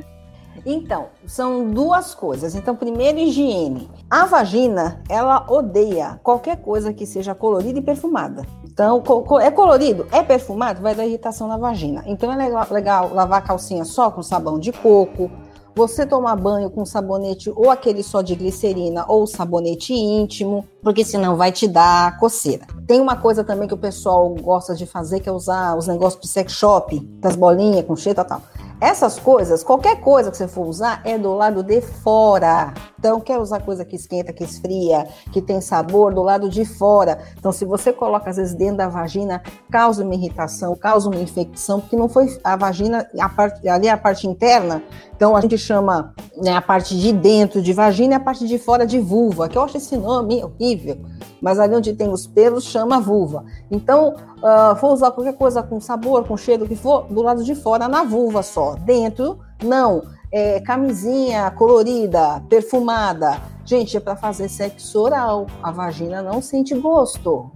Então, são duas coisas. Então, primeiro, higiene. A vagina, ela odeia qualquer coisa que seja colorida e perfumada. Então, é colorido, é perfumado, vai dar irritação na vagina. Então, é legal, lavar a calcinha só com sabão de coco, você tomar banho com sabonete ou aquele só de glicerina ou sabonete íntimo, porque senão vai te dar coceira. Tem uma coisa também que o pessoal gosta de fazer, que é usar os negócios de sex shop, das bolinhas com cheiro e tal. Essas coisas, qualquer coisa que você for usar, é do lado de fora. Então, quer usar coisa que esquenta, que esfria, que tem sabor, do lado de fora. Então, se você coloca, às vezes, dentro da vagina, causa uma irritação, causa uma infecção, porque não foi a vagina, a parte, ali é a parte interna. Então, a gente chama né, a parte de dentro de vagina e a parte de fora de vulva, que eu acho esse nome horrível mas ali onde tem os pelos chama vulva. Então, uh, for usar qualquer coisa com sabor, com cheiro, que for, do lado de fora, na vulva só. Dentro, não. É, camisinha colorida, perfumada. Gente, é para fazer sexo oral. A vagina não sente gosto,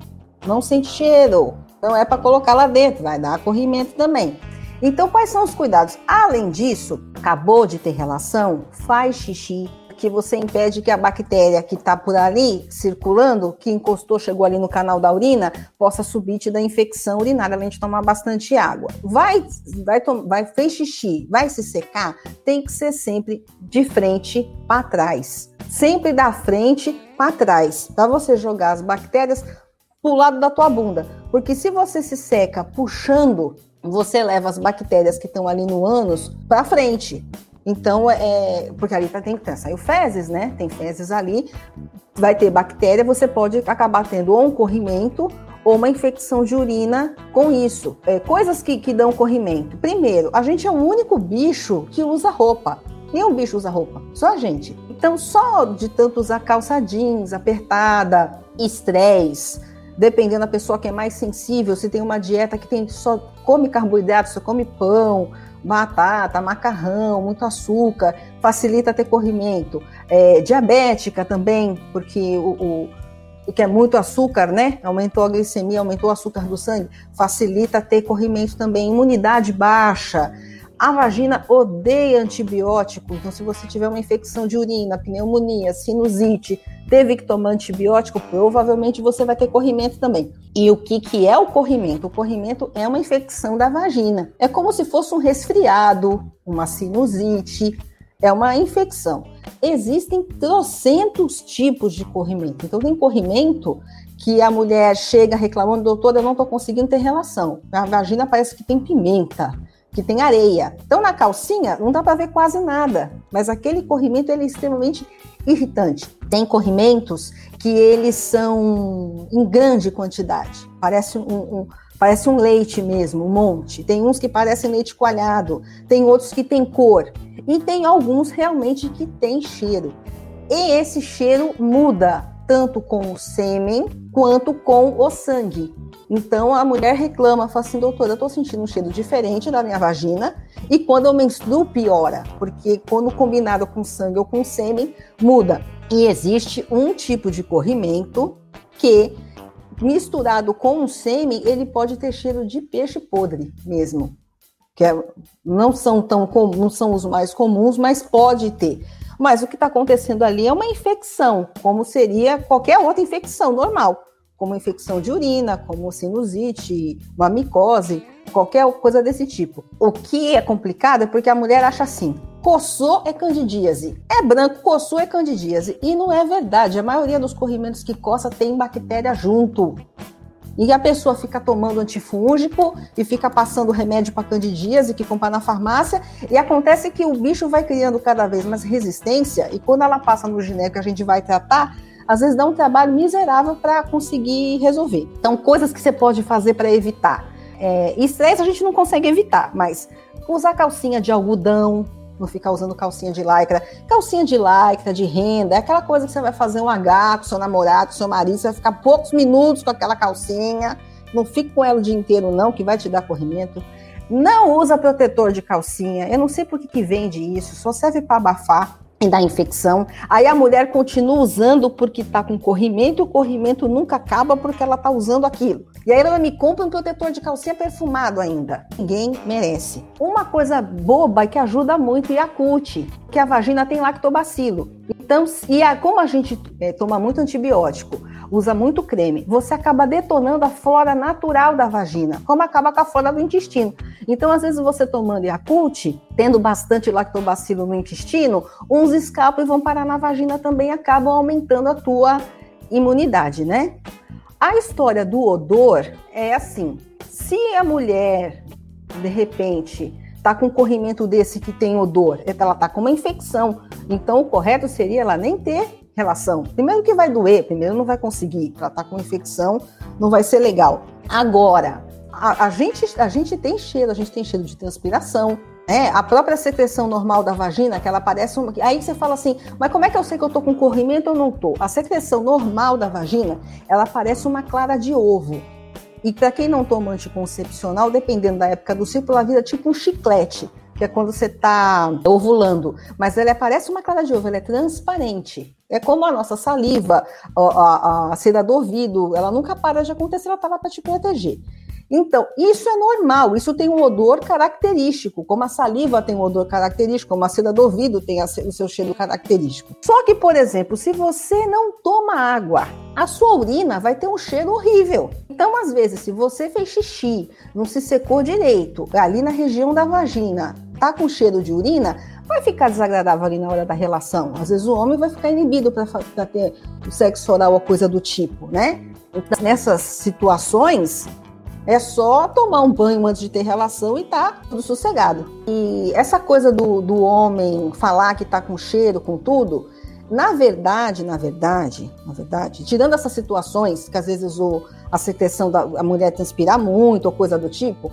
não sente cheiro. Então é para colocar lá dentro, vai dar corrimento também. Então, quais são os cuidados? Além disso, acabou de ter relação, faz xixi, que você impede que a bactéria que está por ali circulando, que encostou, chegou ali no canal da urina, possa subir te dar infecção urinária, além de tomar bastante água. Vai, vai, vai fez xixi, vai se secar, tem que ser sempre de frente para trás. Sempre da frente para trás, para você jogar as bactérias pro lado da tua bunda. Porque se você se seca puxando, você leva as bactérias que estão ali no ânus para frente. Então, é, porque ali tá, tem que saiu fezes, né? Tem fezes ali, vai ter bactéria, você pode acabar tendo ou um corrimento ou uma infecção de urina com isso. É, coisas que, que dão corrimento. Primeiro, a gente é o único bicho que usa roupa. Nenhum bicho usa roupa, só a gente. Então, só de tanto usar calça jeans apertada, estresse, dependendo da pessoa que é mais sensível, se tem uma dieta que tem só come carboidrato, só come pão, batata, macarrão, muito açúcar, facilita ter corrimento. É, diabética também, porque o, o, que é muito açúcar, né? Aumentou a glicemia, aumentou o açúcar do sangue, facilita ter corrimento também. Imunidade baixa, a vagina odeia antibiótico, então se você tiver uma infecção de urina, pneumonia, sinusite, teve que tomar antibiótico, provavelmente você vai ter corrimento também. E o que, que é o corrimento? O corrimento é uma infecção da vagina. É como se fosse um resfriado, uma sinusite, é uma infecção. Existem trocentos tipos de corrimento. Então tem corrimento que a mulher chega reclamando, doutor, eu não estou conseguindo ter relação. A vagina parece que tem pimenta que tem areia. Então na calcinha não dá para ver quase nada, mas aquele corrimento ele é extremamente irritante. Tem corrimentos que eles são em grande quantidade, parece um, um parece um leite mesmo, um monte. Tem uns que parecem leite coalhado, tem outros que têm cor e tem alguns realmente que têm cheiro. E esse cheiro muda tanto com o sêmen quanto com o sangue. Então a mulher reclama, fala assim, doutora, eu estou sentindo um cheiro diferente da minha vagina e quando eu menstruo piora, porque quando combinado com sangue ou com sêmen, muda. E existe um tipo de corrimento que misturado com o sêmen, ele pode ter cheiro de peixe podre mesmo. Que é, não são tão não são os mais comuns, mas pode ter. Mas o que está acontecendo ali é uma infecção, como seria qualquer outra infecção normal, como infecção de urina, como sinusite, uma micose, qualquer coisa desse tipo. O que é complicado é porque a mulher acha assim: coçou é candidíase, é branco, coçou é candidíase. E não é verdade. A maioria dos corrimentos que coça tem bactéria junto. E a pessoa fica tomando antifúngico e fica passando remédio para candidíase que compra na farmácia. E acontece que o bicho vai criando cada vez mais resistência. E quando ela passa no gineco a gente vai tratar, às vezes dá um trabalho miserável para conseguir resolver. Então, coisas que você pode fazer para evitar. É, estresse a gente não consegue evitar, mas usar calcinha de algodão, não ficar usando calcinha de lycra. Calcinha de lycra, de renda, é aquela coisa que você vai fazer um H com seu namorado, seu marido, você vai ficar poucos minutos com aquela calcinha. Não fique com ela o dia inteiro, não, que vai te dar corrimento. Não usa protetor de calcinha. Eu não sei por que, que vende isso, só serve para abafar dar infecção. Aí a mulher continua usando porque está com corrimento o corrimento nunca acaba porque ela está usando aquilo. E aí ela me compra um protetor de calcinha perfumado ainda. Ninguém merece. Uma coisa boba que ajuda muito é a CUT, que a vagina tem lactobacilo. Então, e a, como a gente é, toma muito antibiótico, usa muito creme, você acaba detonando a flora natural da vagina, como acaba com a flora do intestino. Então, às vezes, você tomando Yakult, tendo bastante lactobacilo no intestino, uns escapam e vão parar na vagina também, acabam aumentando a tua imunidade, né? A história do odor é assim: se a mulher, de repente, tá com um corrimento desse que tem odor, ela tá com uma infecção, então o correto seria ela nem ter relação. Primeiro que vai doer, primeiro não vai conseguir tratar com infecção, não vai ser legal. Agora, a, a, gente, a gente tem cheiro, a gente tem cheiro de transpiração, é, a própria secreção normal da vagina, que ela parece um... Aí você fala assim, mas como é que eu sei que eu tô com corrimento ou não tô? A secreção normal da vagina, ela parece uma clara de ovo. E para quem não toma anticoncepcional, dependendo da época do ciclo, ela vira tipo um chiclete, que é quando você está ovulando. Mas ela parece uma clara de ovo, ela é transparente. É como a nossa saliva, a, a, a cera do ouvido, ela nunca para de acontecer, ela está lá para te proteger. Então, isso é normal, isso tem um odor característico, como a saliva tem um odor característico, como a cera do ouvido tem o seu cheiro característico. Só que, por exemplo, se você não toma água, a sua urina vai ter um cheiro horrível. Então, às vezes, se você fez xixi, não se secou direito, ali na região da vagina, tá com cheiro de urina, vai ficar desagradável ali na hora da relação. Às vezes o homem vai ficar inibido para ter o sexo oral ou coisa do tipo, né? Então, nessas situações, é só tomar um banho antes de ter relação e tá tudo sossegado. E essa coisa do, do homem falar que tá com cheiro, com tudo, na verdade, na verdade, na verdade, tirando essas situações que às vezes o, a secreção da a mulher transpirar muito ou coisa do tipo,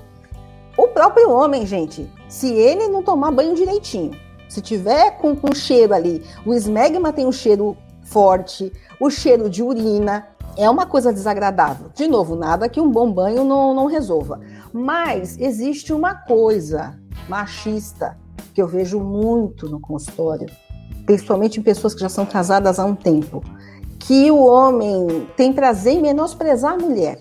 o próprio homem, gente, se ele não tomar banho direitinho, se tiver com, com cheiro ali, o esmegma tem um cheiro forte, o cheiro de urina, é uma coisa desagradável. De novo, nada que um bom banho não, não resolva. Mas existe uma coisa machista que eu vejo muito no consultório, principalmente em pessoas que já são casadas há um tempo, que o homem tem prazer em menosprezar a mulher.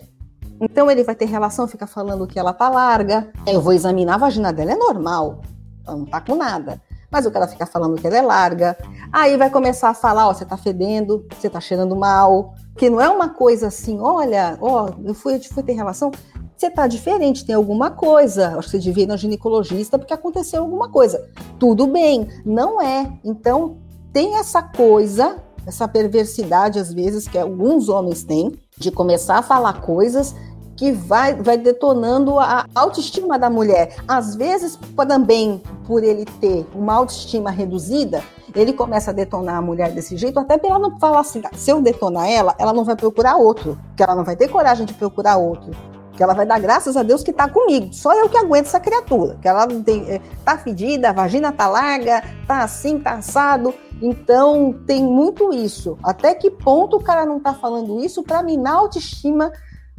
Então ele vai ter relação, fica falando que ela tá larga. Eu vou examinar a vagina dela, é normal, ela não tá com nada. Mas o cara fica falando que ela é larga. Aí vai começar a falar, ó, você tá fedendo, você tá cheirando mal, que não é uma coisa assim, olha, ó, eu fui, eu fui ter relação, você tá diferente, tem alguma coisa. Acho que você devia ir no ginecologista porque aconteceu alguma coisa. Tudo bem, não é. Então, tem essa coisa, essa perversidade, às vezes, que alguns homens têm, de começar a falar coisas que vai, vai detonando a autoestima da mulher. Às vezes, também por ele ter uma autoestima reduzida, ele começa a detonar a mulher desse jeito, até para ela não falar assim, se eu detonar ela, ela não vai procurar outro, que ela não vai ter coragem de procurar outro. Que ela vai dar graças a Deus que está comigo. Só eu que aguento essa criatura. Que ela tem, é, tá fedida, a vagina tá larga, tá assim, tá assado. Então tem muito isso. Até que ponto o cara não tá falando isso para minar a autoestima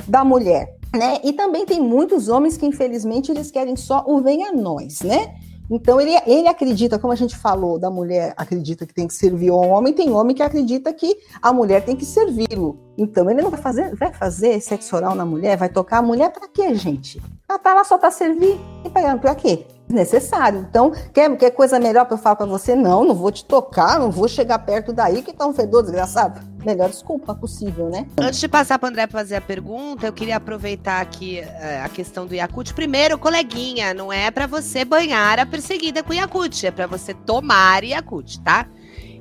da mulher? Né? E também tem muitos homens que, infelizmente, eles querem só o venha nós, né? Então ele, ele acredita, como a gente falou, da mulher acredita que tem que servir ao homem, tem homem que acredita que a mulher tem que servi-lo. Então ele não vai fazer, vai fazer sexo oral na mulher, vai tocar a mulher para quê, gente? Ela tá lá só para servir e para quê? Necessário. Então, quer, quer coisa melhor para eu falar para você? Não, não vou te tocar, não vou chegar perto daí que tá um fedor desgraçado. Melhor desculpa possível, né? Antes de passar para André fazer a pergunta, eu queria aproveitar aqui uh, a questão do Yakut. Primeiro, coleguinha, não é para você banhar a perseguida com Yakut, é para você tomar Yakut, tá?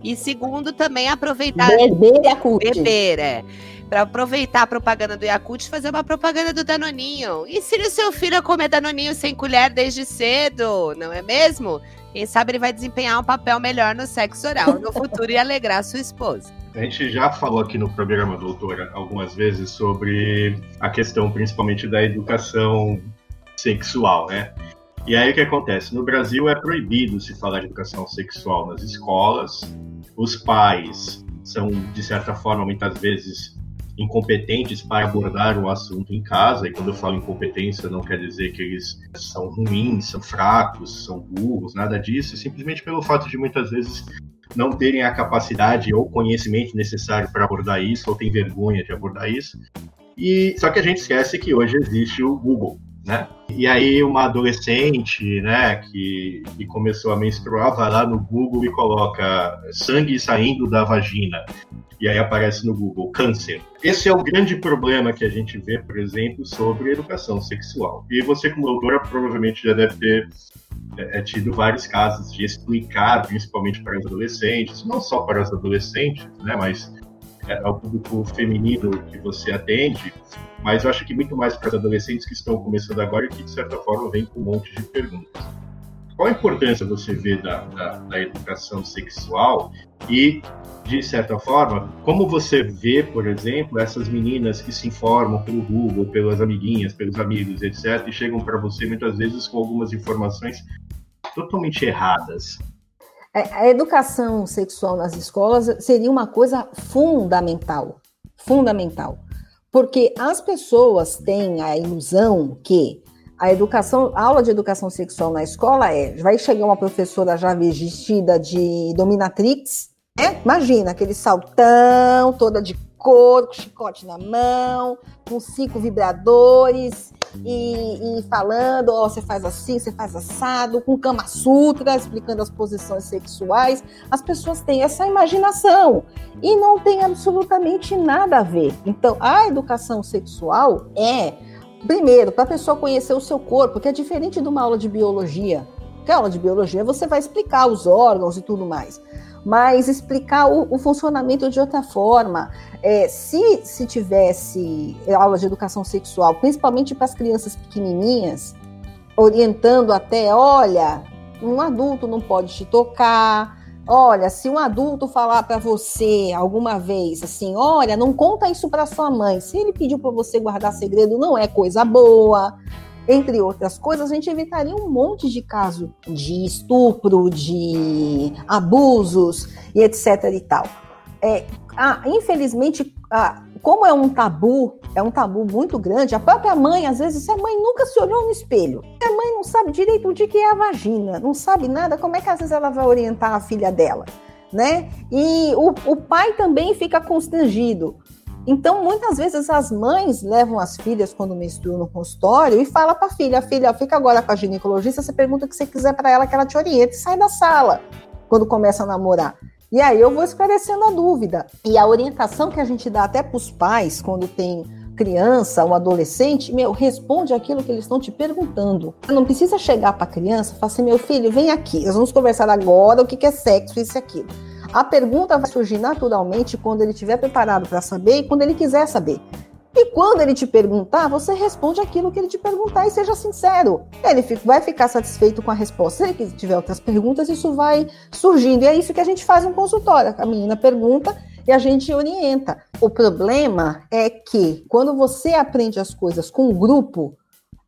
E segundo, também aproveitar. Beber Yakut. Beber, é para aproveitar a propaganda do Yakult e fazer uma propaganda do Danoninho. Ensine o seu filho a comer Danoninho sem colher desde cedo, não é mesmo? Quem sabe ele vai desempenhar um papel melhor no sexo oral no futuro e alegrar sua esposa. A gente já falou aqui no programa, doutora, algumas vezes sobre a questão principalmente da educação sexual, né? E aí o que acontece? No Brasil é proibido se falar de educação sexual nas escolas. Os pais são, de certa forma, muitas vezes incompetentes para abordar o assunto em casa. E quando eu falo incompetência, não quer dizer que eles são ruins, são fracos, são burros, nada disso. Simplesmente pelo fato de muitas vezes não terem a capacidade ou conhecimento necessário para abordar isso, ou têm vergonha de abordar isso. E só que a gente esquece que hoje existe o Google, né? E aí uma adolescente, né, que, que começou a menstruar, vai lá no Google e coloca sangue saindo da vagina. E aí aparece no Google câncer. Esse é o grande problema que a gente vê, por exemplo, sobre educação sexual. E você, como doutora, provavelmente já deve ter é, tido vários casos de explicar, principalmente para os adolescentes, não só para os adolescentes, né, mas é, ao público feminino que você atende, mas eu acho que muito mais para os adolescentes que estão começando agora e que, de certa forma, vêm com um monte de perguntas. Qual a importância você vê da, da, da educação sexual e, de certa forma, como você vê, por exemplo, essas meninas que se informam pelo Google, pelas amiguinhas, pelos amigos, etc., e chegam para você muitas vezes com algumas informações totalmente erradas? É, a educação sexual nas escolas seria uma coisa fundamental, fundamental, porque as pessoas têm a ilusão que a educação, a aula de educação sexual na escola é, vai chegar uma professora já vestida de dominatrix, né? Imagina aquele saltão toda de couro, com chicote na mão, com cinco vibradores e, e falando, ó, oh, você faz assim, você faz assado, com Kama Sutra, explicando as posições sexuais. As pessoas têm essa imaginação e não tem absolutamente nada a ver. Então, a educação sexual é, primeiro, para a pessoa conhecer o seu corpo, que é diferente de uma aula de biologia. Porque a aula de biologia você vai explicar os órgãos e tudo mais mas explicar o, o funcionamento de outra forma. É, se, se tivesse aula de educação sexual, principalmente para as crianças pequenininhas, orientando até, olha, um adulto não pode te tocar. Olha, se um adulto falar para você alguma vez assim, olha, não conta isso para sua mãe. Se ele pediu para você guardar segredo, não é coisa boa entre outras coisas, a gente evitaria um monte de caso de estupro, de abusos e etc e tal. É, ah, infelizmente, ah, como é um tabu, é um tabu muito grande, a própria mãe, às vezes, a mãe nunca se olhou no espelho, a mãe não sabe direito o que é a vagina, não sabe nada, como é que às vezes ela vai orientar a filha dela? Né? E o, o pai também fica constrangido. Então, muitas vezes as mães levam as filhas quando menstruam no consultório e fala para a filha, filha, fica agora com a ginecologista, você pergunta o que você quiser para ela que ela te oriente e sai da sala quando começa a namorar. E aí eu vou esclarecendo a dúvida. E a orientação que a gente dá até para os pais quando tem criança ou adolescente, meu, responde aquilo que eles estão te perguntando. Não precisa chegar para a criança e falar assim, meu filho, vem aqui, nós vamos conversar agora o que é sexo, isso e aquilo. A pergunta vai surgir naturalmente quando ele estiver preparado para saber e quando ele quiser saber. E quando ele te perguntar, você responde aquilo que ele te perguntar e seja sincero. Ele vai ficar satisfeito com a resposta. Se ele tiver outras perguntas, isso vai surgindo. E é isso que a gente faz no consultório. A menina pergunta e a gente orienta. O problema é que quando você aprende as coisas com o grupo,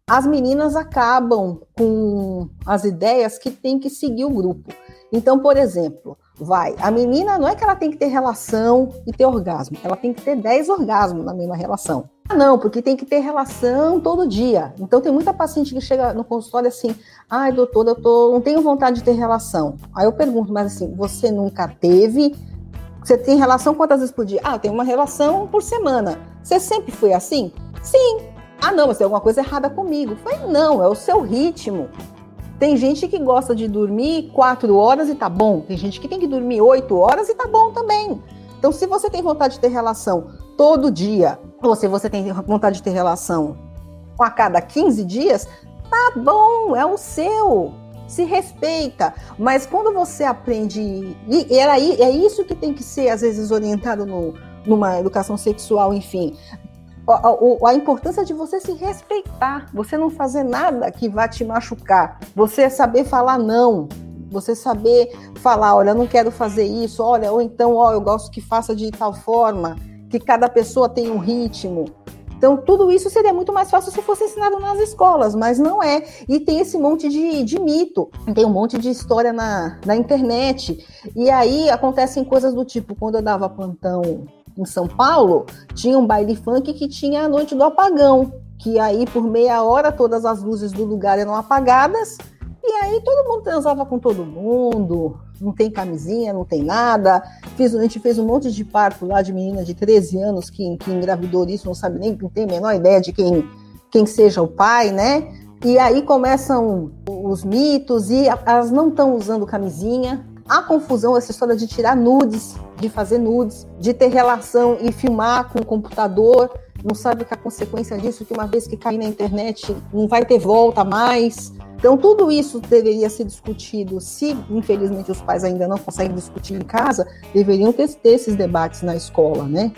as meninas acabam com as ideias que tem que seguir o grupo. Então, por exemplo, vai. A menina não é que ela tem que ter relação e ter orgasmo, ela tem que ter 10 orgasmos na mesma relação. Ah, não, porque tem que ter relação todo dia. Então tem muita paciente que chega no consultório assim: ai, doutor, eu tô, não tenho vontade de ter relação. Aí eu pergunto, mas assim, você nunca teve? Você tem relação quantas vezes por dia? Ah, tem uma relação por semana. Você sempre foi assim? Sim. Ah, não, mas tem alguma coisa errada comigo. Foi não, é o seu ritmo. Tem gente que gosta de dormir quatro horas e tá bom. Tem gente que tem que dormir oito horas e tá bom também. Então, se você tem vontade de ter relação todo dia, ou se você tem vontade de ter relação a cada 15 dias, tá bom, é o seu. Se respeita. Mas quando você aprende. E era, é isso que tem que ser, às vezes, orientado no, numa educação sexual, enfim a, a, importância de você se respeitar, você não fazer nada que vá te machucar, você saber falar não, você saber falar, olha, não quero fazer isso, olha, ou então, ó, eu gosto que faça de tal forma, que cada pessoa tem um ritmo. Então, tudo isso seria muito mais fácil se fosse ensinado nas escolas, mas não é. E tem esse monte de, de mito, tem um monte de história na, na internet. E aí acontecem coisas do tipo, quando eu dava plantão em São Paulo, tinha um baile funk que tinha a noite do apagão, que aí por meia hora todas as luzes do lugar eram apagadas e aí todo mundo transava com todo mundo, não tem camisinha, não tem nada. Fiz, a gente fez um monte de parto lá de menina de 13 anos que, que engravidou isso, não sabe nem, não tem a menor ideia de quem, quem seja o pai, né? E aí começam os mitos e elas não estão usando camisinha. A confusão, essa história de tirar nudes, de fazer nudes, de ter relação e filmar com o computador, não sabe que a consequência disso, que uma vez que cair na internet, não vai ter volta mais. Então, tudo isso deveria ser discutido. Se, infelizmente, os pais ainda não conseguem discutir em casa, deveriam ter, ter esses debates na escola, né?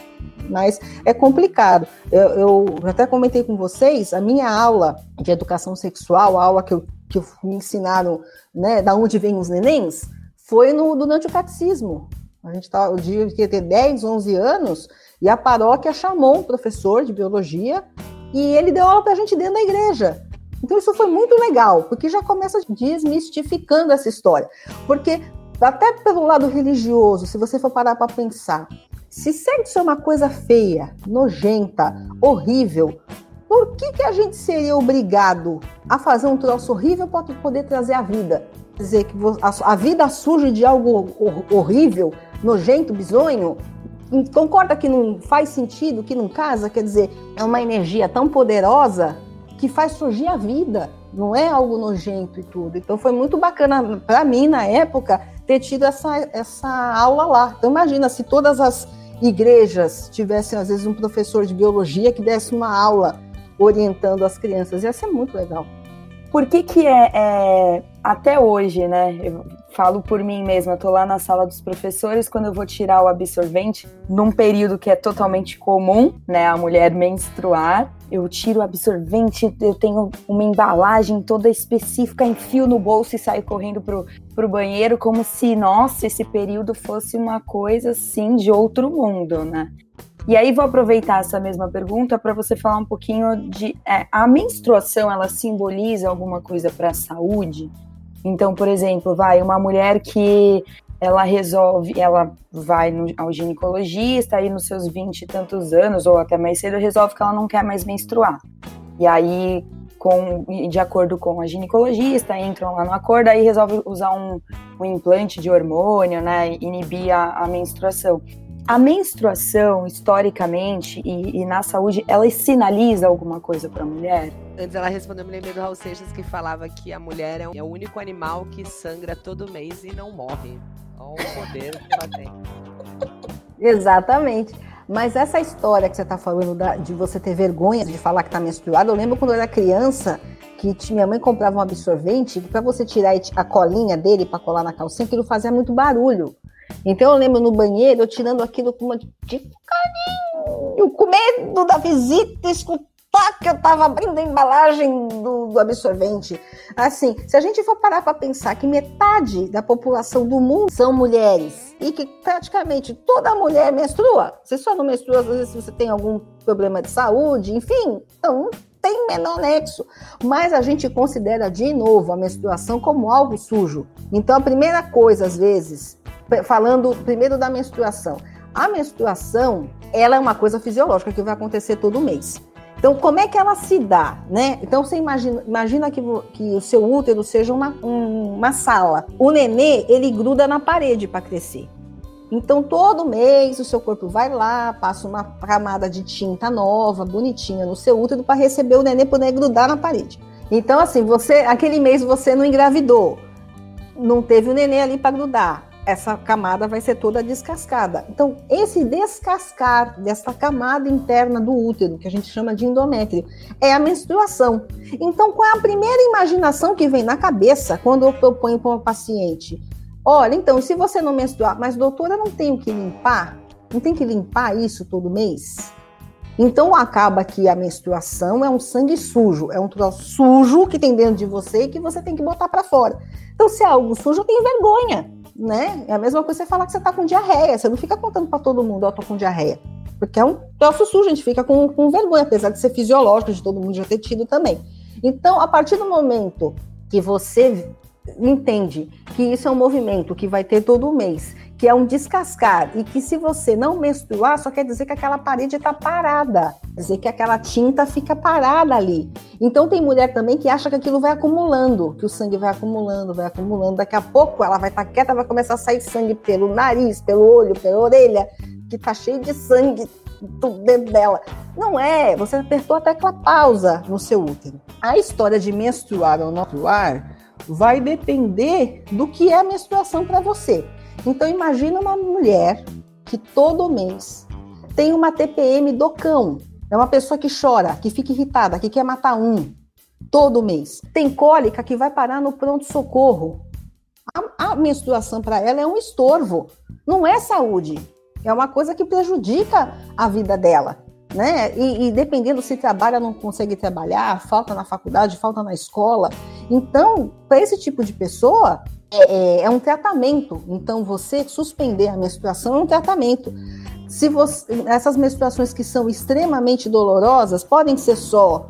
Mas é complicado. Eu, eu, até comentei com vocês, a minha aula de educação sexual, a aula que, eu, que me ensinaram, né, da onde vêm os nenéns, foi no, durante o catecismo. A gente tá, que ter 10, 11 anos, e a paróquia chamou um professor de biologia e ele deu aula para a gente dentro da igreja. Então isso foi muito legal, porque já começa desmistificando essa história. Porque até pelo lado religioso, se você for parar para pensar, se sexo é uma coisa feia, nojenta, horrível, por que, que a gente seria obrigado a fazer um troço horrível para poder trazer a vida? Dizer, que a vida surge de algo horrível, nojento, bizonho? Concorda que não faz sentido, que não casa? Quer dizer, é uma energia tão poderosa que faz surgir a vida, não é algo nojento e tudo. Então foi muito bacana para mim na época ter tido essa, essa aula lá. Então imagina se todas as igrejas tivessem às vezes um professor de biologia que desse uma aula orientando as crianças, ia ser muito legal. Por que que é, é até hoje, né? Eu falo por mim mesma, eu tô lá na sala dos professores quando eu vou tirar o absorvente, num período que é totalmente comum, né, a mulher menstruar, eu tiro o absorvente, eu tenho uma embalagem toda específica, enfio no bolso e saio correndo pro, pro banheiro, como se, nossa, esse período fosse uma coisa assim de outro mundo, né? E aí vou aproveitar essa mesma pergunta para você falar um pouquinho de é, a menstruação, ela simboliza alguma coisa para a saúde? Então, por exemplo, vai uma mulher que ela resolve, ela vai no, ao ginecologista aí nos seus 20 e tantos anos, ou até mais cedo, resolve que ela não quer mais menstruar. E aí, com, de acordo com a ginecologista, entram lá no acordo, aí resolve usar um, um implante de hormônio, né, inibir a, a menstruação. A menstruação, historicamente e, e, na saúde, ela sinaliza alguma coisa para a mulher? Antes ela respondeu, me lembrei do Raul Seixas que falava que a mulher é o único animal que sangra todo mês e não morre. Olha o poder que ela tem. Exatamente. Mas essa história que você está falando da, de você ter vergonha de falar que está menstruada, eu lembro quando eu era criança que minha mãe comprava um absorvente para você tirar a colinha dele para colar na calcinha, aquilo fazia muito barulho. Então eu lembro no banheiro, eu tirando aquilo com uma carinho, com medo da visita, escutando que eu tava abrindo a embalagem do, do, absorvente. Assim, se a gente for parar para pensar que metade da população do mundo são mulheres e que praticamente toda mulher menstrua, você só não menstrua às vezes se você tem algum problema de saúde, enfim, então tem menor nexo. Mas a gente considera de novo a menstruação como algo sujo. Então a primeira coisa, às vezes, falando primeiro da menstruação. A menstruação, ela é uma coisa fisiológica que vai acontecer todo mês. Então, como é que ela se dá, né? Então, você imagina, imagina que, que o seu útero seja uma, um, uma sala. O nenê, ele gruda na parede para crescer. Então, todo mês o seu corpo vai lá, passa uma camada de tinta nova, bonitinha no seu útero para receber o nenê poder grudar na parede. Então, assim, você, aquele mês você não engravidou, não teve o nenê ali para grudar essa camada vai ser toda descascada. Então, esse descascar dessa camada interna do útero, que a gente chama de endométrio, é a menstruação. Então, qual é a primeira imaginação que vem na cabeça quando eu proponho para uma paciente? Olha, então, se você não menstruar, mas doutora, não tenho que limpar? Não tem que limpar isso todo mês? Então acaba que a menstruação é um sangue sujo, é um troço sujo que tem dentro de você e que você tem que botar para fora. Então, se é algo sujo, eu tenho vergonha né? É a mesma coisa você falar que você tá com diarreia. Você não fica contando para todo mundo, ó, oh, tô com diarreia. Porque é um troço sujo, a gente fica com, com vergonha, apesar de ser fisiológico, de todo mundo já ter tido também. Então, a partir do momento que você entende que isso é um movimento que vai ter todo mês, que é um descascar, e que se você não menstruar, só quer dizer que aquela parede está parada, quer dizer que aquela tinta fica parada ali. Então tem mulher também que acha que aquilo vai acumulando, que o sangue vai acumulando, vai acumulando, daqui a pouco ela vai estar tá quieta, vai começar a sair sangue pelo nariz, pelo olho, pela orelha, que tá cheio de sangue dentro dela. Não é, você apertou a tecla pausa no seu útero. A história de menstruar ou não menstruar vai depender do que é a menstruação para você. Então imagina uma mulher que todo mês tem uma TPM do cão. É uma pessoa que chora, que fica irritada, que quer matar um todo mês. Tem cólica que vai parar no pronto-socorro. A, a, menstruação para ela é um estorvo, não é saúde. É uma coisa que prejudica a vida dela. Né? E, e dependendo se trabalha, não consegue trabalhar, falta na faculdade, falta na escola. Então, para esse tipo de pessoa, é, é, é, um tratamento. Então, você suspender a menstruação é um tratamento. Se você, essas menstruações que são extremamente dolorosas podem ser só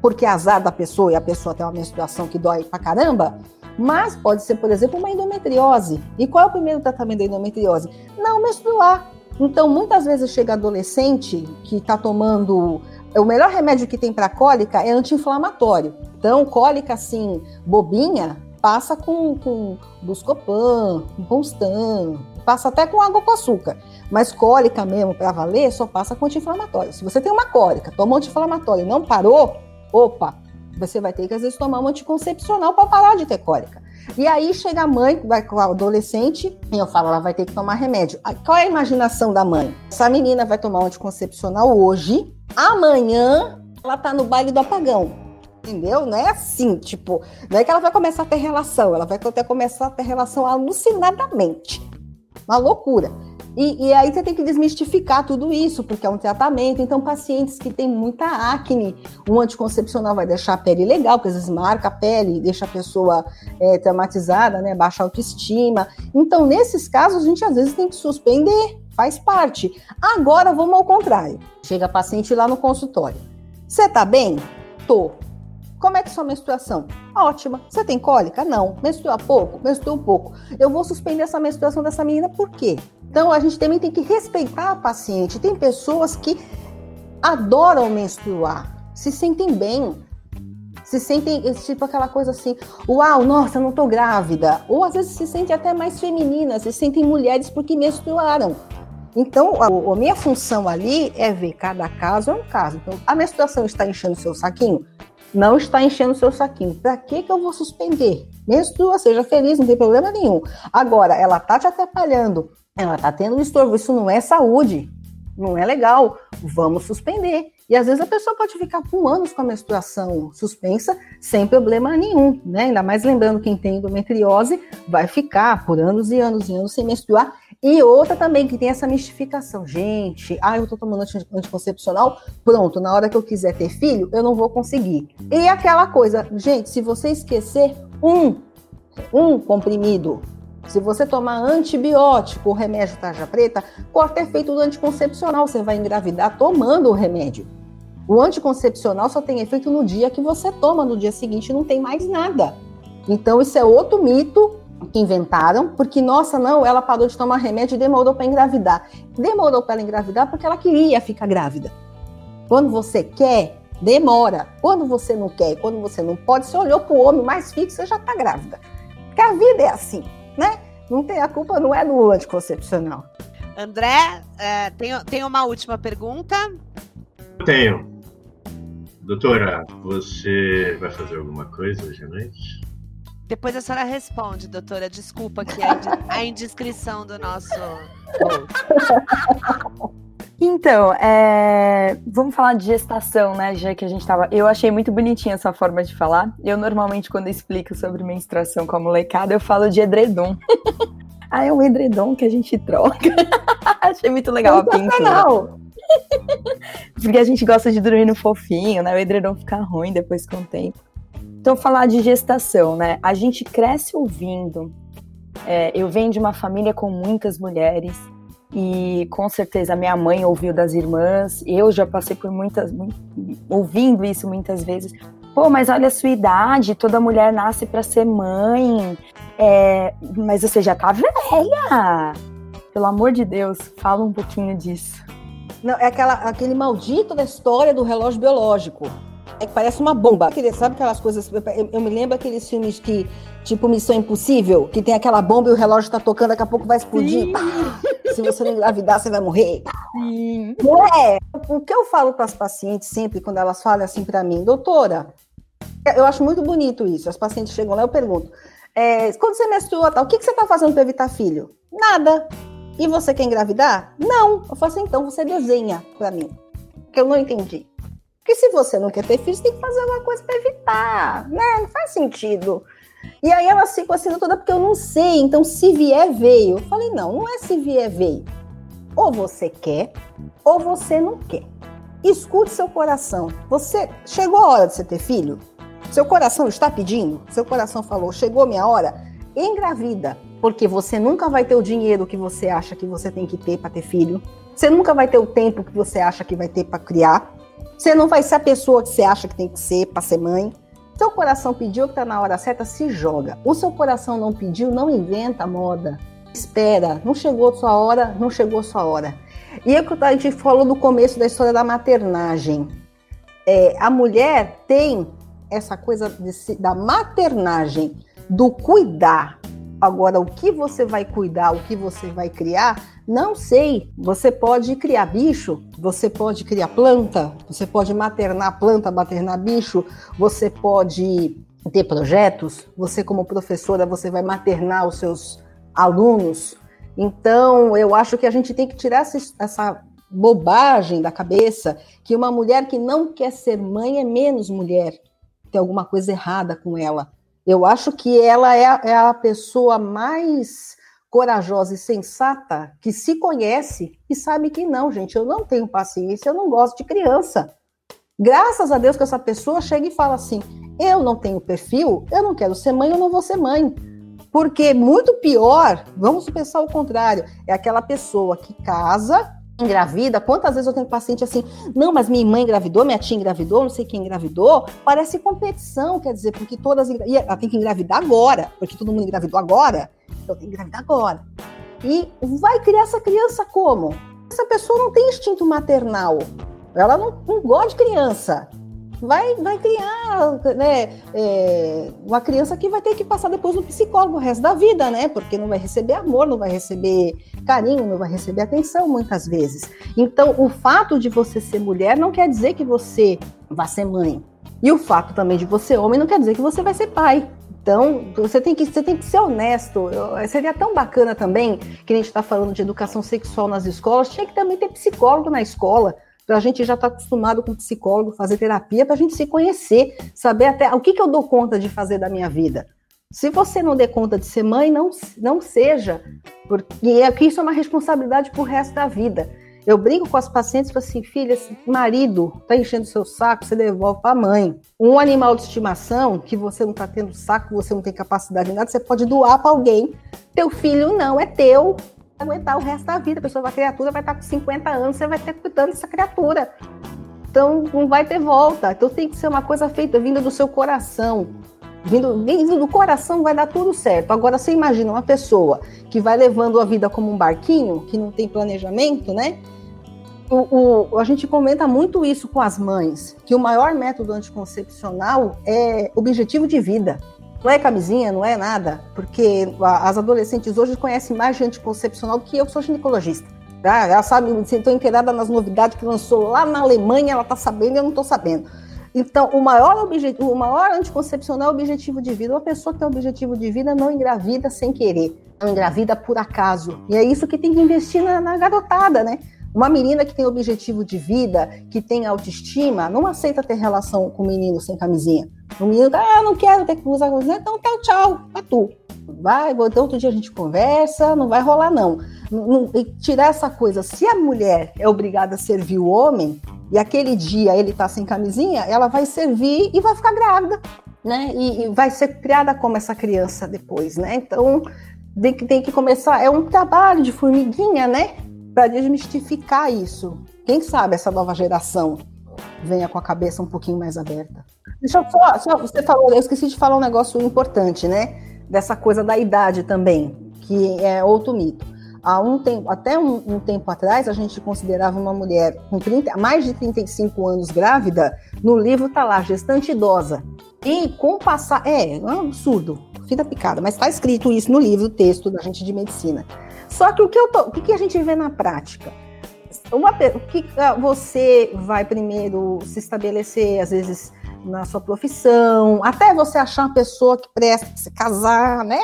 porque é azar da pessoa e a pessoa tem uma menstruação que dói pra caramba, mas pode ser, por exemplo, uma endometriose. E qual é o primeiro tratamento da endometriose? Não menstruar. Então, muitas vezes chega adolescente que está tomando. O melhor remédio que tem para cólica é anti-inflamatório. Então, cólica assim, bobinha, passa com, com Buscopan, com Constan, passa até com água com açúcar. Mas cólica mesmo, para valer, só passa com anti-inflamatório. Se você tem uma cólica, toma anti-inflamatório e não parou, opa, você vai ter que às vezes tomar um anticoncepcional para parar de ter cólica. E aí chega a mãe, vai com o adolescente, e eu falo, ela vai ter que tomar remédio. Qual é a imaginação da mãe? Essa menina vai tomar um anticoncepcional hoje, amanhã ela tá no baile do apagão. Entendeu? Não é assim, tipo, não é que ela vai começar a ter relação, ela vai até começar a ter relação alucinadamente. Uma loucura. E, e, aí você tem que desmistificar tudo isso, porque é um tratamento. Então, pacientes que têm muita acne, um anticoncepcional vai deixar a pele legal, porque às vezes marca a pele, deixa a pessoa é, traumatizada, né? Baixa autoestima. Então, nesses casos, a gente às vezes tem que suspender, faz parte. Agora, vamos ao contrário. Chega paciente lá no consultório. Você tá bem? Tô. Como é que é sua menstruação? Ótima. Você tem cólica? Não. Menstrua pouco? Menstrua pouco. Eu vou suspender essa menstruação dessa menina por quê? Então a gente também tem que respeitar a paciente. Tem pessoas que adoram menstruar, se sentem bem, se sentem tipo aquela coisa assim, uau, nossa, não tô grávida. Ou às vezes se sentem até mais femininas, se sentem mulheres porque menstruaram. Então, a, a, minha função ali é ver cada caso é um caso. Então, a menstruação está enchendo o seu saquinho? Não está enchendo o seu saquinho. Para que, que eu vou suspender? Menstrua, seja feliz, não tem problema nenhum. Agora, ela tá te atrapalhando, ela tá tendo um estorvo, isso não é saúde, não é legal, vamos suspender. E às vezes a pessoa pode ficar por anos com a menstruação suspensa sem problema nenhum, né? Ainda mais lembrando quem tem endometriose vai ficar por anos e anos e anos sem menstruar e outra também que tem essa mistificação. Gente, ah, eu tô tomando anticoncepcional, pronto, na hora que eu quiser ter filho, eu não vou conseguir. E aquela coisa, gente, se você esquecer um, um comprimido, se você tomar antibiótico, o remédio tarja preta, pode ter feito do anticoncepcional, você vai engravidar tomando o remédio. O anticoncepcional só tem efeito no dia que você toma, no dia seguinte não tem mais nada. Então, isso é outro mito que inventaram, porque, nossa, não, ela parou de tomar remédio e demorou para engravidar. Demorou para ela engravidar porque ela queria ficar grávida. Quando você quer, demora. Quando você não quer, quando você não pode, você olhou para o homem mais fixo, você já está grávida. Porque a vida é assim, né? Não tem a culpa, não é do anticoncepcional. André, é, tem, tem uma última pergunta? Eu tenho. Doutora, você vai fazer alguma coisa hoje à noite? Depois a senhora responde, doutora. Desculpa que a indiscrição do nosso. Então, é... vamos falar de gestação, né? Já que a gente tava. Eu achei muito bonitinha essa forma de falar. Eu normalmente, quando explico sobre menstruação com a molecada, eu falo de edredom. ah, é um edredom que a gente troca. achei muito legal a pintura. Porque a gente gosta de dormir no fofinho, né? O edredom fica ruim depois com o tempo. Então, falar de gestação, né? A gente cresce ouvindo. É, eu venho de uma família com muitas mulheres. E com certeza minha mãe ouviu das irmãs, eu já passei por muitas, ouvindo isso muitas vezes. Pô, mas olha a sua idade, toda mulher nasce para ser mãe, é, mas você já tá velha. Pelo amor de Deus, fala um pouquinho disso. Não, é aquela, aquele maldito da história do relógio biológico. É que parece uma bomba. Sabe aquelas coisas. Eu, eu me lembro aqueles filmes que, tipo Missão Impossível, que tem aquela bomba e o relógio tá tocando, daqui a pouco vai explodir. Se você não engravidar, você vai morrer. Sim. Não é? O que eu falo para as pacientes sempre, quando elas falam assim para mim, doutora, eu acho muito bonito isso. As pacientes chegam lá, eu pergunto. É, quando você menstrua, o que, que você está fazendo para evitar filho? Nada. E você quer engravidar? Não. Eu falo assim, então você desenha para mim. Que eu não entendi. Porque se você não quer ter filho, você tem que fazer alguma coisa para evitar, né? Não faz sentido. E aí ela ficou assim toda porque eu não sei. Então, se vier, veio. Eu falei, não, não é se vier, veio. Ou você quer, ou você não quer. Escute seu coração. Você chegou a hora de você ter filho? Seu coração está pedindo? Seu coração falou, chegou minha hora? Engravida, porque você nunca vai ter o dinheiro que você acha que você tem que ter para ter filho. Você nunca vai ter o tempo que você acha que vai ter para criar. Você não vai ser a pessoa que você acha que tem que ser para ser mãe. Seu coração pediu que está na hora certa, se joga. O seu coração não pediu, não inventa moda. Espera, não chegou sua hora, não chegou sua hora. E é o que a gente falou no começo da história da maternagem. É, a mulher tem essa coisa desse, da maternagem, do cuidar. Agora, o que você vai cuidar, o que você vai criar, não sei. Você pode criar bicho, você pode criar planta, você pode maternar planta, maternar bicho, você pode ter projetos, você como professora, você vai maternar os seus alunos. Então, eu acho que a gente tem que tirar essa, bobagem da cabeça que uma mulher que não quer ser mãe é menos mulher. Tem alguma coisa errada com ela. Eu acho que ela é a, é a pessoa mais corajosa e sensata que se conhece e sabe que não, gente, eu não tenho paciência, eu não gosto de criança. Graças a Deus que essa pessoa chega e fala assim: eu não tenho perfil, eu não quero ser mãe, eu não vou ser mãe. Porque muito pior, vamos pensar o contrário, é aquela pessoa que casa, engravida. Quantas vezes eu tenho paciente assim, não, mas minha mãe engravidou, minha tia engravidou, não sei quem engravidou. Parece competição, quer dizer, porque todas. E ela tem que engravidar agora, porque todo mundo engravidou agora. Então tem que engravidar agora. E vai criar essa criança como? Essa pessoa não tem instinto maternal. Ela não, não gosta de criança. Vai, vai criar né, é, uma criança que vai ter que passar depois no psicólogo o resto da vida, né? Porque não vai receber amor, não vai receber carinho, não vai receber atenção muitas vezes. Então, o fato de você ser mulher não quer dizer que você vai ser mãe. E o fato também de você homem não quer dizer que você vai ser pai. Então, você tem que, você tem que ser honesto. Eu, seria tão bacana também, que a gente está falando de educação sexual nas escolas, tinha que também ter psicólogo na escola. A gente já estar tá acostumado com psicólogo, fazer terapia, para a gente se conhecer, saber até o que, que eu dou conta de fazer da minha vida. Se você não der conta de ser mãe, não, não seja, porque é isso é uma responsabilidade para o resto da vida. Eu brinco com as pacientes e falo assim, filha, esse marido tá enchendo seu saco, você devolve para a mãe. Um animal de estimação que você não está tendo saco, você não tem capacidade de nada, você pode doar para alguém. Teu filho não é teu, aguentar o resto da vida. A pessoa, a criatura vai estar com 50 anos, você vai ter cuidando dessa criatura. Então não vai ter volta. Então tem que ser uma coisa feita vinda do seu coração. Vindo, vindo do coração vai dar tudo certo. Agora você imagina uma pessoa que vai levando a vida como um barquinho, que não tem planejamento, né? o, o, a gente comenta muito isso com as mães, que o maior método anticoncepcional é objetivo de vida. Não é camisinha, não é nada, porque as adolescentes hoje conhecem mais de anticoncepcional do que eu, que sou ginecologista. Tá? Ela sabe, estou inteirada nas novidades que lançou lá na Alemanha, ela está sabendo e eu não estou sabendo. Então, o maior, objetivo, o maior anticoncepcional é o objetivo de vida. Uma pessoa que tem objetivo de vida não engravida sem querer, não engravida por acaso. E é isso que tem que investir na, na garotada, né? Uma menina que tem objetivo de vida, que tem autoestima, não aceita ter relação com o menino sem camisinha. O menino, ah, não quero ter que usar camisinha, então tchau, tchau, pra tu. Vai, outro dia a gente conversa, não vai rolar não. não. E tirar essa coisa, se a mulher é obrigada a servir o homem, e aquele dia ele tá sem camisinha, ela vai servir e vai ficar grávida, né? E, e vai ser criada como essa criança depois, né? Então, tem que, tem que começar, é um trabalho de formiguinha, né? Para desmistificar isso. Quem sabe essa nova geração venha com a cabeça um pouquinho mais aberta. Deixa eu só, só você falou, eu esqueci de falar um negócio importante, né? Dessa coisa da idade também, que é outro mito. Há um tempo, até um, um, tempo atrás, a gente considerava uma mulher com 30, mais de 35 anos grávida, no livro tá lá, gestante idosa. E com passar. É, é um absurdo, fita picada, mas está escrito isso no livro, texto da gente de medicina. Só que o que, tô, o que, a gente vê na prática? Uma, que ah, você vai primeiro se estabelecer, às vezes, na sua profissão, até você achar uma pessoa que presta se casar, né?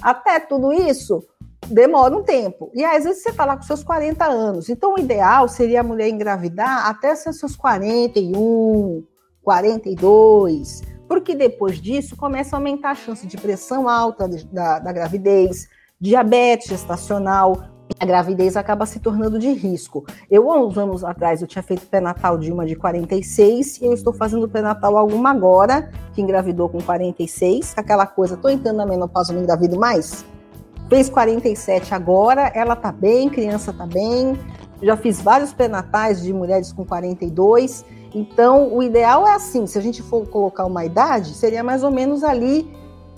Até tudo isso demora um tempo. E às vezes você está lá com seus 40 anos. Então, o ideal seria a mulher engravidar até seus 41, 42, porque depois disso começa a aumentar a chance de pressão alta da, da gravidez, diabetes gestacional, a gravidez acaba se tornando de risco. Eu, há uns anos atrás, eu tinha feito pré-natal de uma de 46 e eu estou fazendo pré-natal alguma agora, que engravidou com 46, aquela coisa, estou entrando na menopausa, não engravido mais? Fez 47 agora, ela tá bem, criança tá bem. Já fiz vários pré-natais de mulheres com 42. Então, o ideal é assim, se a gente for colocar uma idade, seria mais ou menos ali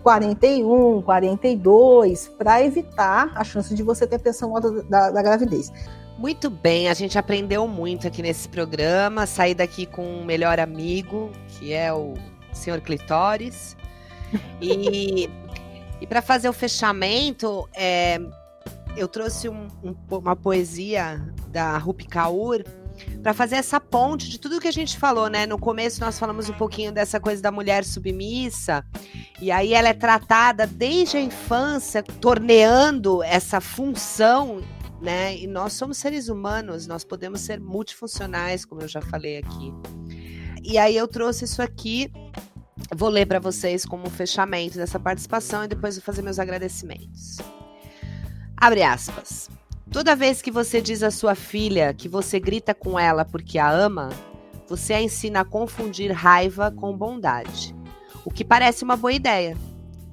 41, 42, para evitar a chance de você ter pressão alta da, da, gravidez. Muito bem, a gente aprendeu muito aqui nesse programa. Saí daqui com um melhor amigo, que é o senhor Clitóris. E e para fazer o fechamento, é, eu trouxe um, um, uma poesia da Rupi Kaur para fazer essa ponte de tudo que a gente falou, né? No começo nós falamos um pouquinho dessa coisa da mulher submissa, e aí ela é tratada desde a infância, torneando essa função, né? E nós somos seres humanos, nós podemos ser multifuncionais, como eu já falei aqui. E aí eu trouxe isso aqui Vou ler para vocês como fechamento dessa participação e depois vou fazer meus agradecimentos. Abre aspas. Toda vez que você diz à sua filha que você grita com ela porque a ama, você a ensina a confundir raiva com bondade. O que parece uma boa ideia,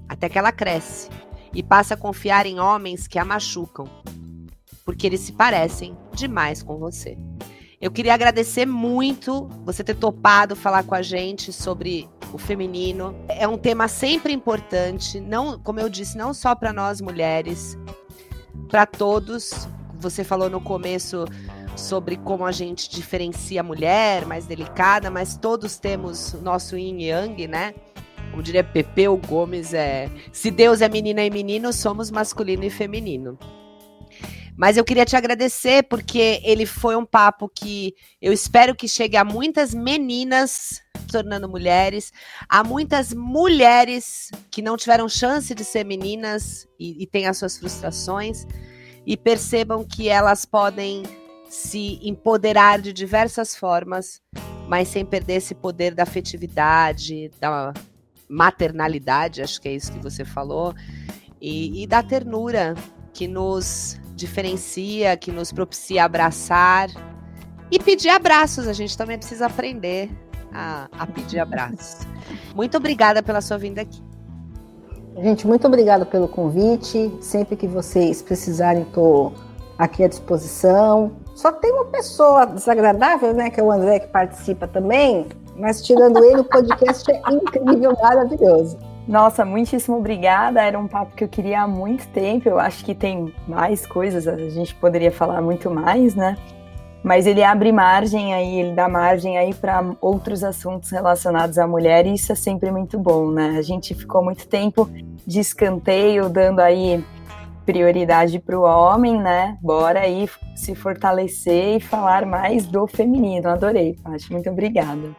até que ela cresce e passa a confiar em homens que a machucam, porque eles se parecem demais com você. Eu queria agradecer muito você ter topado falar com a gente sobre o feminino. É um tema sempre importante, não, como eu disse, não só para nós mulheres, para todos. Você falou no começo sobre como a gente diferencia a mulher, mais delicada, mas todos temos nosso yin yang, né? Como diria Pepeu Gomes, é se Deus é menina e menino, somos masculino e feminino. Mas eu queria te agradecer porque ele foi um papo que eu espero que chegue a muitas meninas tornando mulheres, há muitas mulheres que não tiveram chance de ser meninas e, e têm as suas frustrações e percebam que elas podem se empoderar de diversas formas, mas sem perder esse poder da afetividade, da maternalidade, acho que é isso que você falou, e, e da ternura que nos diferencia, que nos propicia abraçar e pedir abraços. A gente também precisa aprender a, a pedir abraços. Muito obrigada pela sua vinda aqui. Gente, muito obrigada pelo convite. Sempre que vocês precisarem, estou aqui à disposição. Só tem uma pessoa desagradável, né? Que é o André que participa também. Mas tirando ele, o podcast é incrível, maravilhoso. Nossa, muitíssimo obrigada. Era um papo que eu queria há muito tempo. Eu acho que tem mais coisas, a gente poderia falar muito mais, né? mas ele abre margem aí, ele dá margem aí para outros assuntos relacionados à mulher, e isso é sempre muito bom, né? A gente ficou muito tempo de escanteio, dando aí prioridade para o homem, né? Bora aí se fortalecer e falar mais do feminino. Adorei, Paty. Muito obrigada.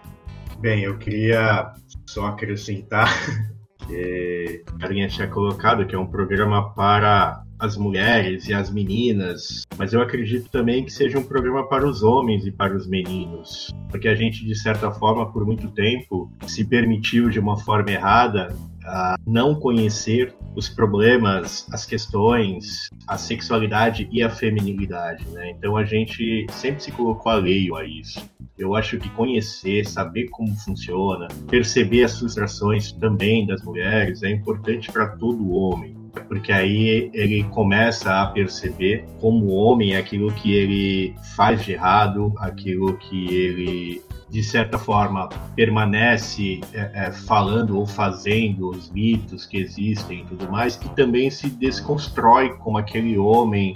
Bem, eu queria só acrescentar que a Carinha tinha colocado que é um programa para as mulheres e as meninas, mas eu acredito também que seja um programa para os homens e para os meninos, porque a gente de certa forma por muito tempo se permitiu de uma forma errada a não conhecer os problemas, as questões, a sexualidade e a feminilidade, né? Então a gente sempre se colocou alheio a isso. Eu acho que conhecer, saber como funciona, perceber as frustrações também das mulheres é importante para todo homem porque aí ele começa a perceber como homem aquilo que ele faz de errado, aquilo que ele de certa forma permanece é, é, falando ou fazendo os mitos que existem e tudo mais, e também se desconstrói como aquele homem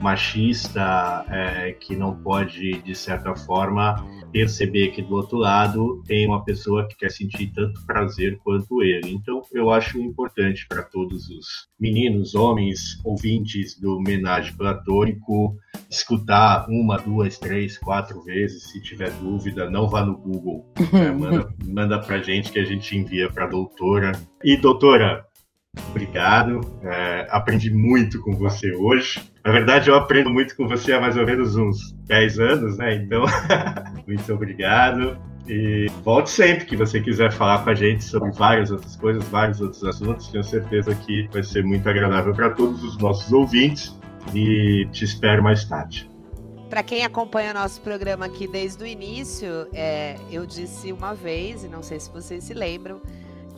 machista é, que não pode, de certa forma, perceber que do outro lado tem uma pessoa que quer sentir tanto prazer quanto ele. Então, eu acho importante para todos os meninos, homens, ouvintes do Menage Platônico, escutar uma, duas, três, quatro vezes. Se tiver dúvida, não vá no Google. Né? Manda, manda para gente que a gente envia para a doutora. E, doutora, Obrigado. É, aprendi muito com você hoje. Na verdade, eu aprendo muito com você há mais ou menos uns 10 anos, né? Então, muito obrigado. E volte sempre que você quiser falar com a gente sobre várias outras coisas, vários outros assuntos. Tenho certeza que vai ser muito agradável para todos os nossos ouvintes. E te espero mais tarde. Para quem acompanha nosso programa aqui desde o início, é, eu disse uma vez, e não sei se vocês se lembram,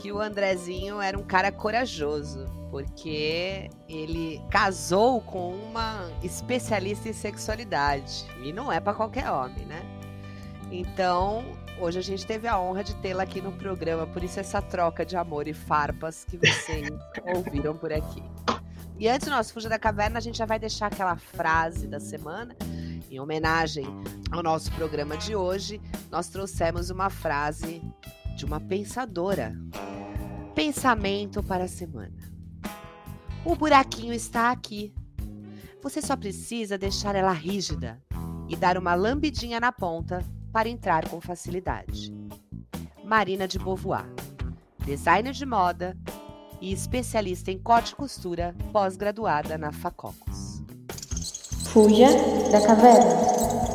que o Andrezinho era um cara corajoso, porque ele casou com uma especialista em sexualidade. E não é para qualquer homem, né? Então, hoje a gente teve a honra de tê-la aqui no programa, por isso essa troca de amor e farpas que vocês ouviram por aqui. E antes do nosso Fuja da Caverna, a gente já vai deixar aquela frase da semana. Em homenagem ao nosso programa de hoje, nós trouxemos uma frase de uma pensadora. Pensamento para a semana. O buraquinho está aqui. Você só precisa deixar ela rígida e dar uma lambidinha na ponta para entrar com facilidade. Marina de Beauvoir, designer de moda e especialista em corte e costura, pós-graduada na Facocos. Fuja da caverna.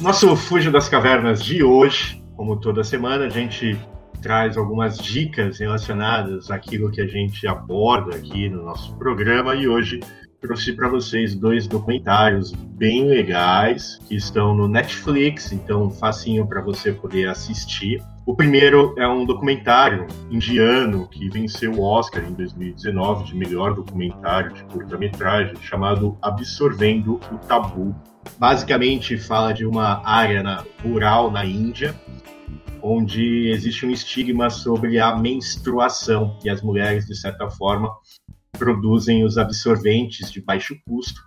Nosso Fuja das Cavernas de hoje, como toda semana, a gente traz algumas dicas relacionadas àquilo que a gente aborda aqui no nosso programa e hoje trouxe para vocês dois documentários bem legais que estão no Netflix, então facinho para você poder assistir. O primeiro é um documentário indiano que venceu o Oscar em 2019 de melhor documentário de curta-metragem, chamado Absorvendo o Tabu. Basicamente fala de uma área na, rural na Índia onde existe um estigma sobre a menstruação e as mulheres, de certa forma, produzem os absorventes de baixo custo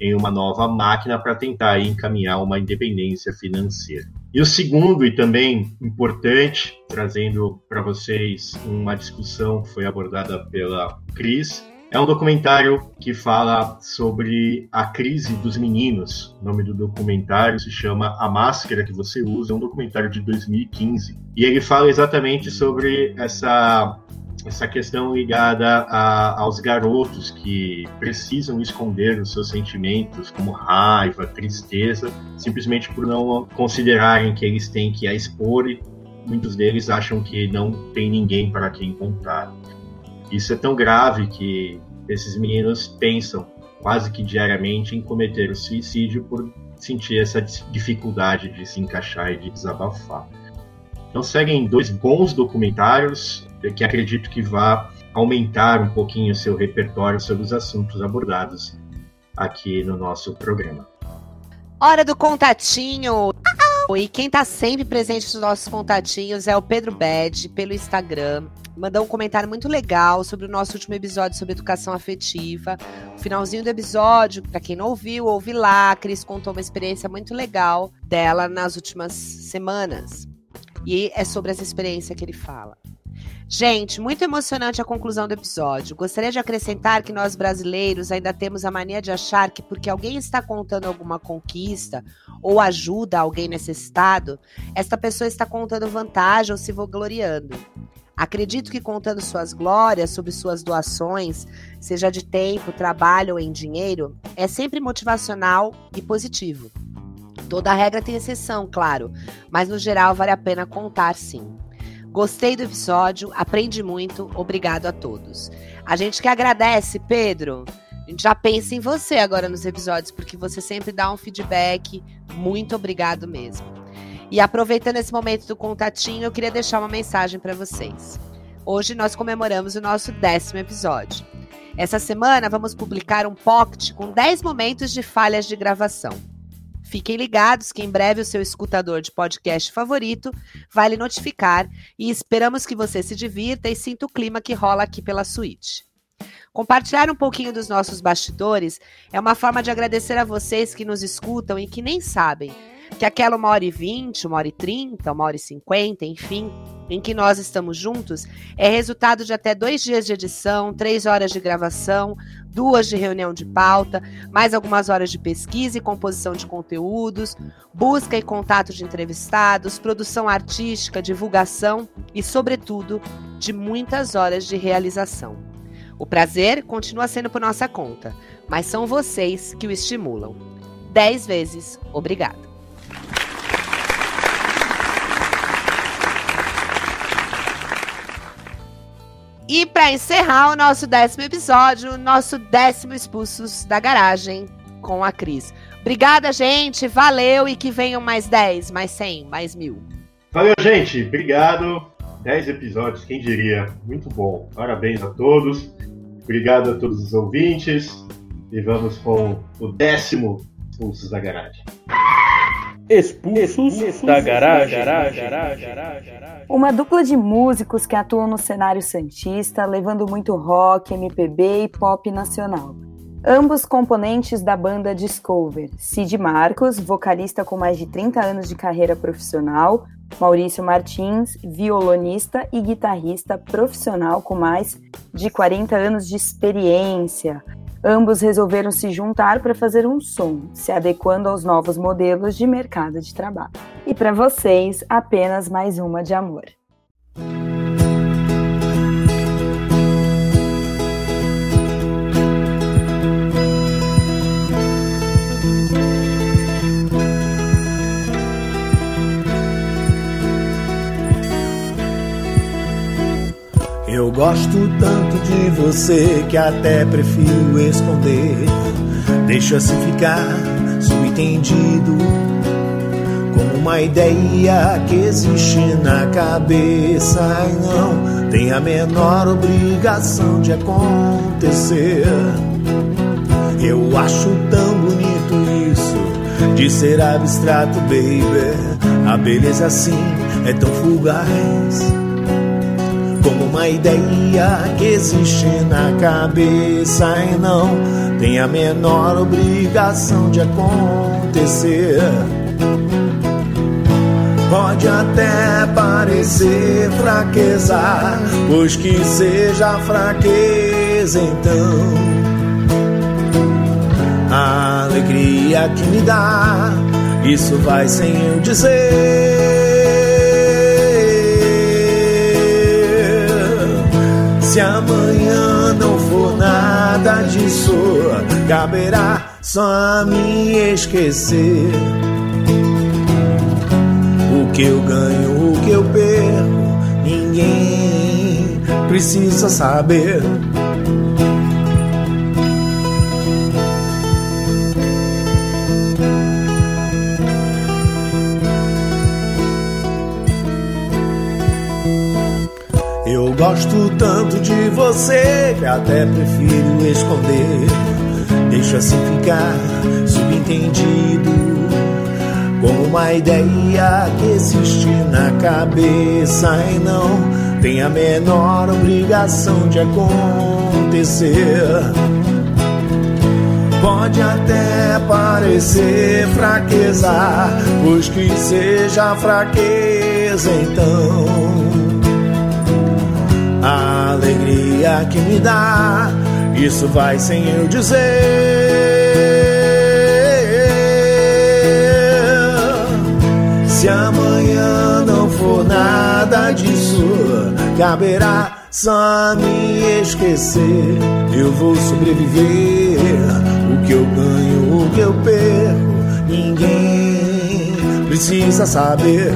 em uma nova máquina para tentar encaminhar uma independência financeira. E o segundo, e também importante, trazendo para vocês uma discussão que foi abordada pela Cris, é um documentário que fala sobre a crise dos meninos. O nome do documentário se chama A Máscara que Você Usa, é um documentário de 2015. E ele fala exatamente sobre essa, essa questão ligada a, aos garotos que precisam esconder os seus sentimentos, como raiva, tristeza, simplesmente por não considerarem que eles têm que a expor e muitos deles acham que não tem ninguém para quem contar. Isso é tão grave que esses meninos pensam quase que diariamente em cometer o suicídio por sentir essa dificuldade de se encaixar e de desabafar. Então seguem dois bons documentários que acredito que vá aumentar um pouquinho o seu repertório sobre os assuntos abordados aqui no nosso programa. Hora do contatinho! E quem está sempre presente nos nossos contatinhos é o Pedro Bed, pelo Instagram mandou um comentário muito legal sobre o nosso último episódio sobre educação afetiva. O finalzinho do episódio, para quem não ouviu, ouve lá. A Cris contou uma experiência muito legal dela nas últimas semanas. E é sobre essa experiência que ele fala. Gente, muito emocionante a conclusão do episódio. Gostaria de acrescentar que nós brasileiros ainda temos a mania de achar que porque alguém está contando alguma conquista ou ajuda alguém necessitado, esta pessoa está contando vantagem ou se vangloriando. Acredito que contando suas glórias sobre suas doações, seja de tempo, trabalho ou em dinheiro, é sempre motivacional e positivo. Toda regra tem exceção, claro, mas no geral vale a pena contar sim. Gostei do episódio, aprendi muito, obrigado a todos. A gente que agradece, Pedro. A gente já pensa em você agora nos episódios, porque você sempre dá um feedback. Muito obrigado mesmo. E aproveitando esse momento do contatinho, eu queria deixar uma mensagem para vocês. Hoje nós comemoramos o nosso décimo episódio. Essa semana vamos publicar um pocket com 10 momentos de falhas de gravação. Fiquem ligados que em breve o seu escutador de podcast favorito vai lhe notificar e esperamos que você se divirta e sinta o clima que rola aqui pela suíte. Compartilhar um pouquinho dos nossos bastidores é uma forma de agradecer a vocês que nos escutam e que nem sabem que aquela uma hora e vinte, uma hora e trinta, uma hora e cinquenta, enfim, em que nós estamos juntos, é resultado de até dois dias de edição, três horas de gravação, duas de reunião de pauta, mais algumas horas de pesquisa e composição de conteúdos, busca e contato de entrevistados, produção artística, divulgação e, sobretudo, de muitas horas de realização. O prazer continua sendo por nossa conta, mas são vocês que o estimulam. Dez vezes obrigado. E para encerrar o nosso décimo episódio, nosso décimo Expulsos da Garagem com a Cris. Obrigada, gente. Valeu e que venham mais 10, mais 100, mais mil. Valeu, gente. Obrigado. 10 episódios, quem diria? Muito bom. Parabéns a todos. Obrigado a todos os ouvintes. E vamos com o décimo Expulsos da Garagem. Expulsos, da garagem. Uma dupla de músicos que atuam no cenário santista, levando muito rock, MPB e pop nacional. Ambos componentes da banda Discover. Cid Marcos, vocalista com mais de 30 anos de carreira profissional, Maurício Martins, violonista e guitarrista profissional com mais de 40 anos de experiência. Ambos resolveram se juntar para fazer um som, se adequando aos novos modelos de mercado de trabalho. E para vocês, apenas mais uma de amor. Eu gosto tanto de você que até prefiro esconder. Deixa assim ficar subentendido como uma ideia que existe na cabeça e não tem a menor obrigação de acontecer. Eu acho tão bonito isso de ser abstrato, baby. A beleza assim é tão fugaz uma ideia que existe na cabeça e não tem a menor obrigação de acontecer. Pode até parecer fraqueza, pois que seja fraqueza então. A alegria que me dá, isso vai sem eu dizer. Se amanhã não for nada disso, caberá só a mim esquecer. O que eu ganho, o que eu perco, ninguém precisa saber. Gosto tanto de você que até prefiro esconder. Deixa assim ficar subentendido como uma ideia que existe na cabeça e não tem a menor obrigação de acontecer. Pode até parecer fraqueza, pois que seja fraqueza então a alegria que me dá, isso vai sem eu dizer. Se amanhã não for nada disso, caberá só me esquecer. Eu vou sobreviver. O que eu ganho, o que eu perco, ninguém precisa saber.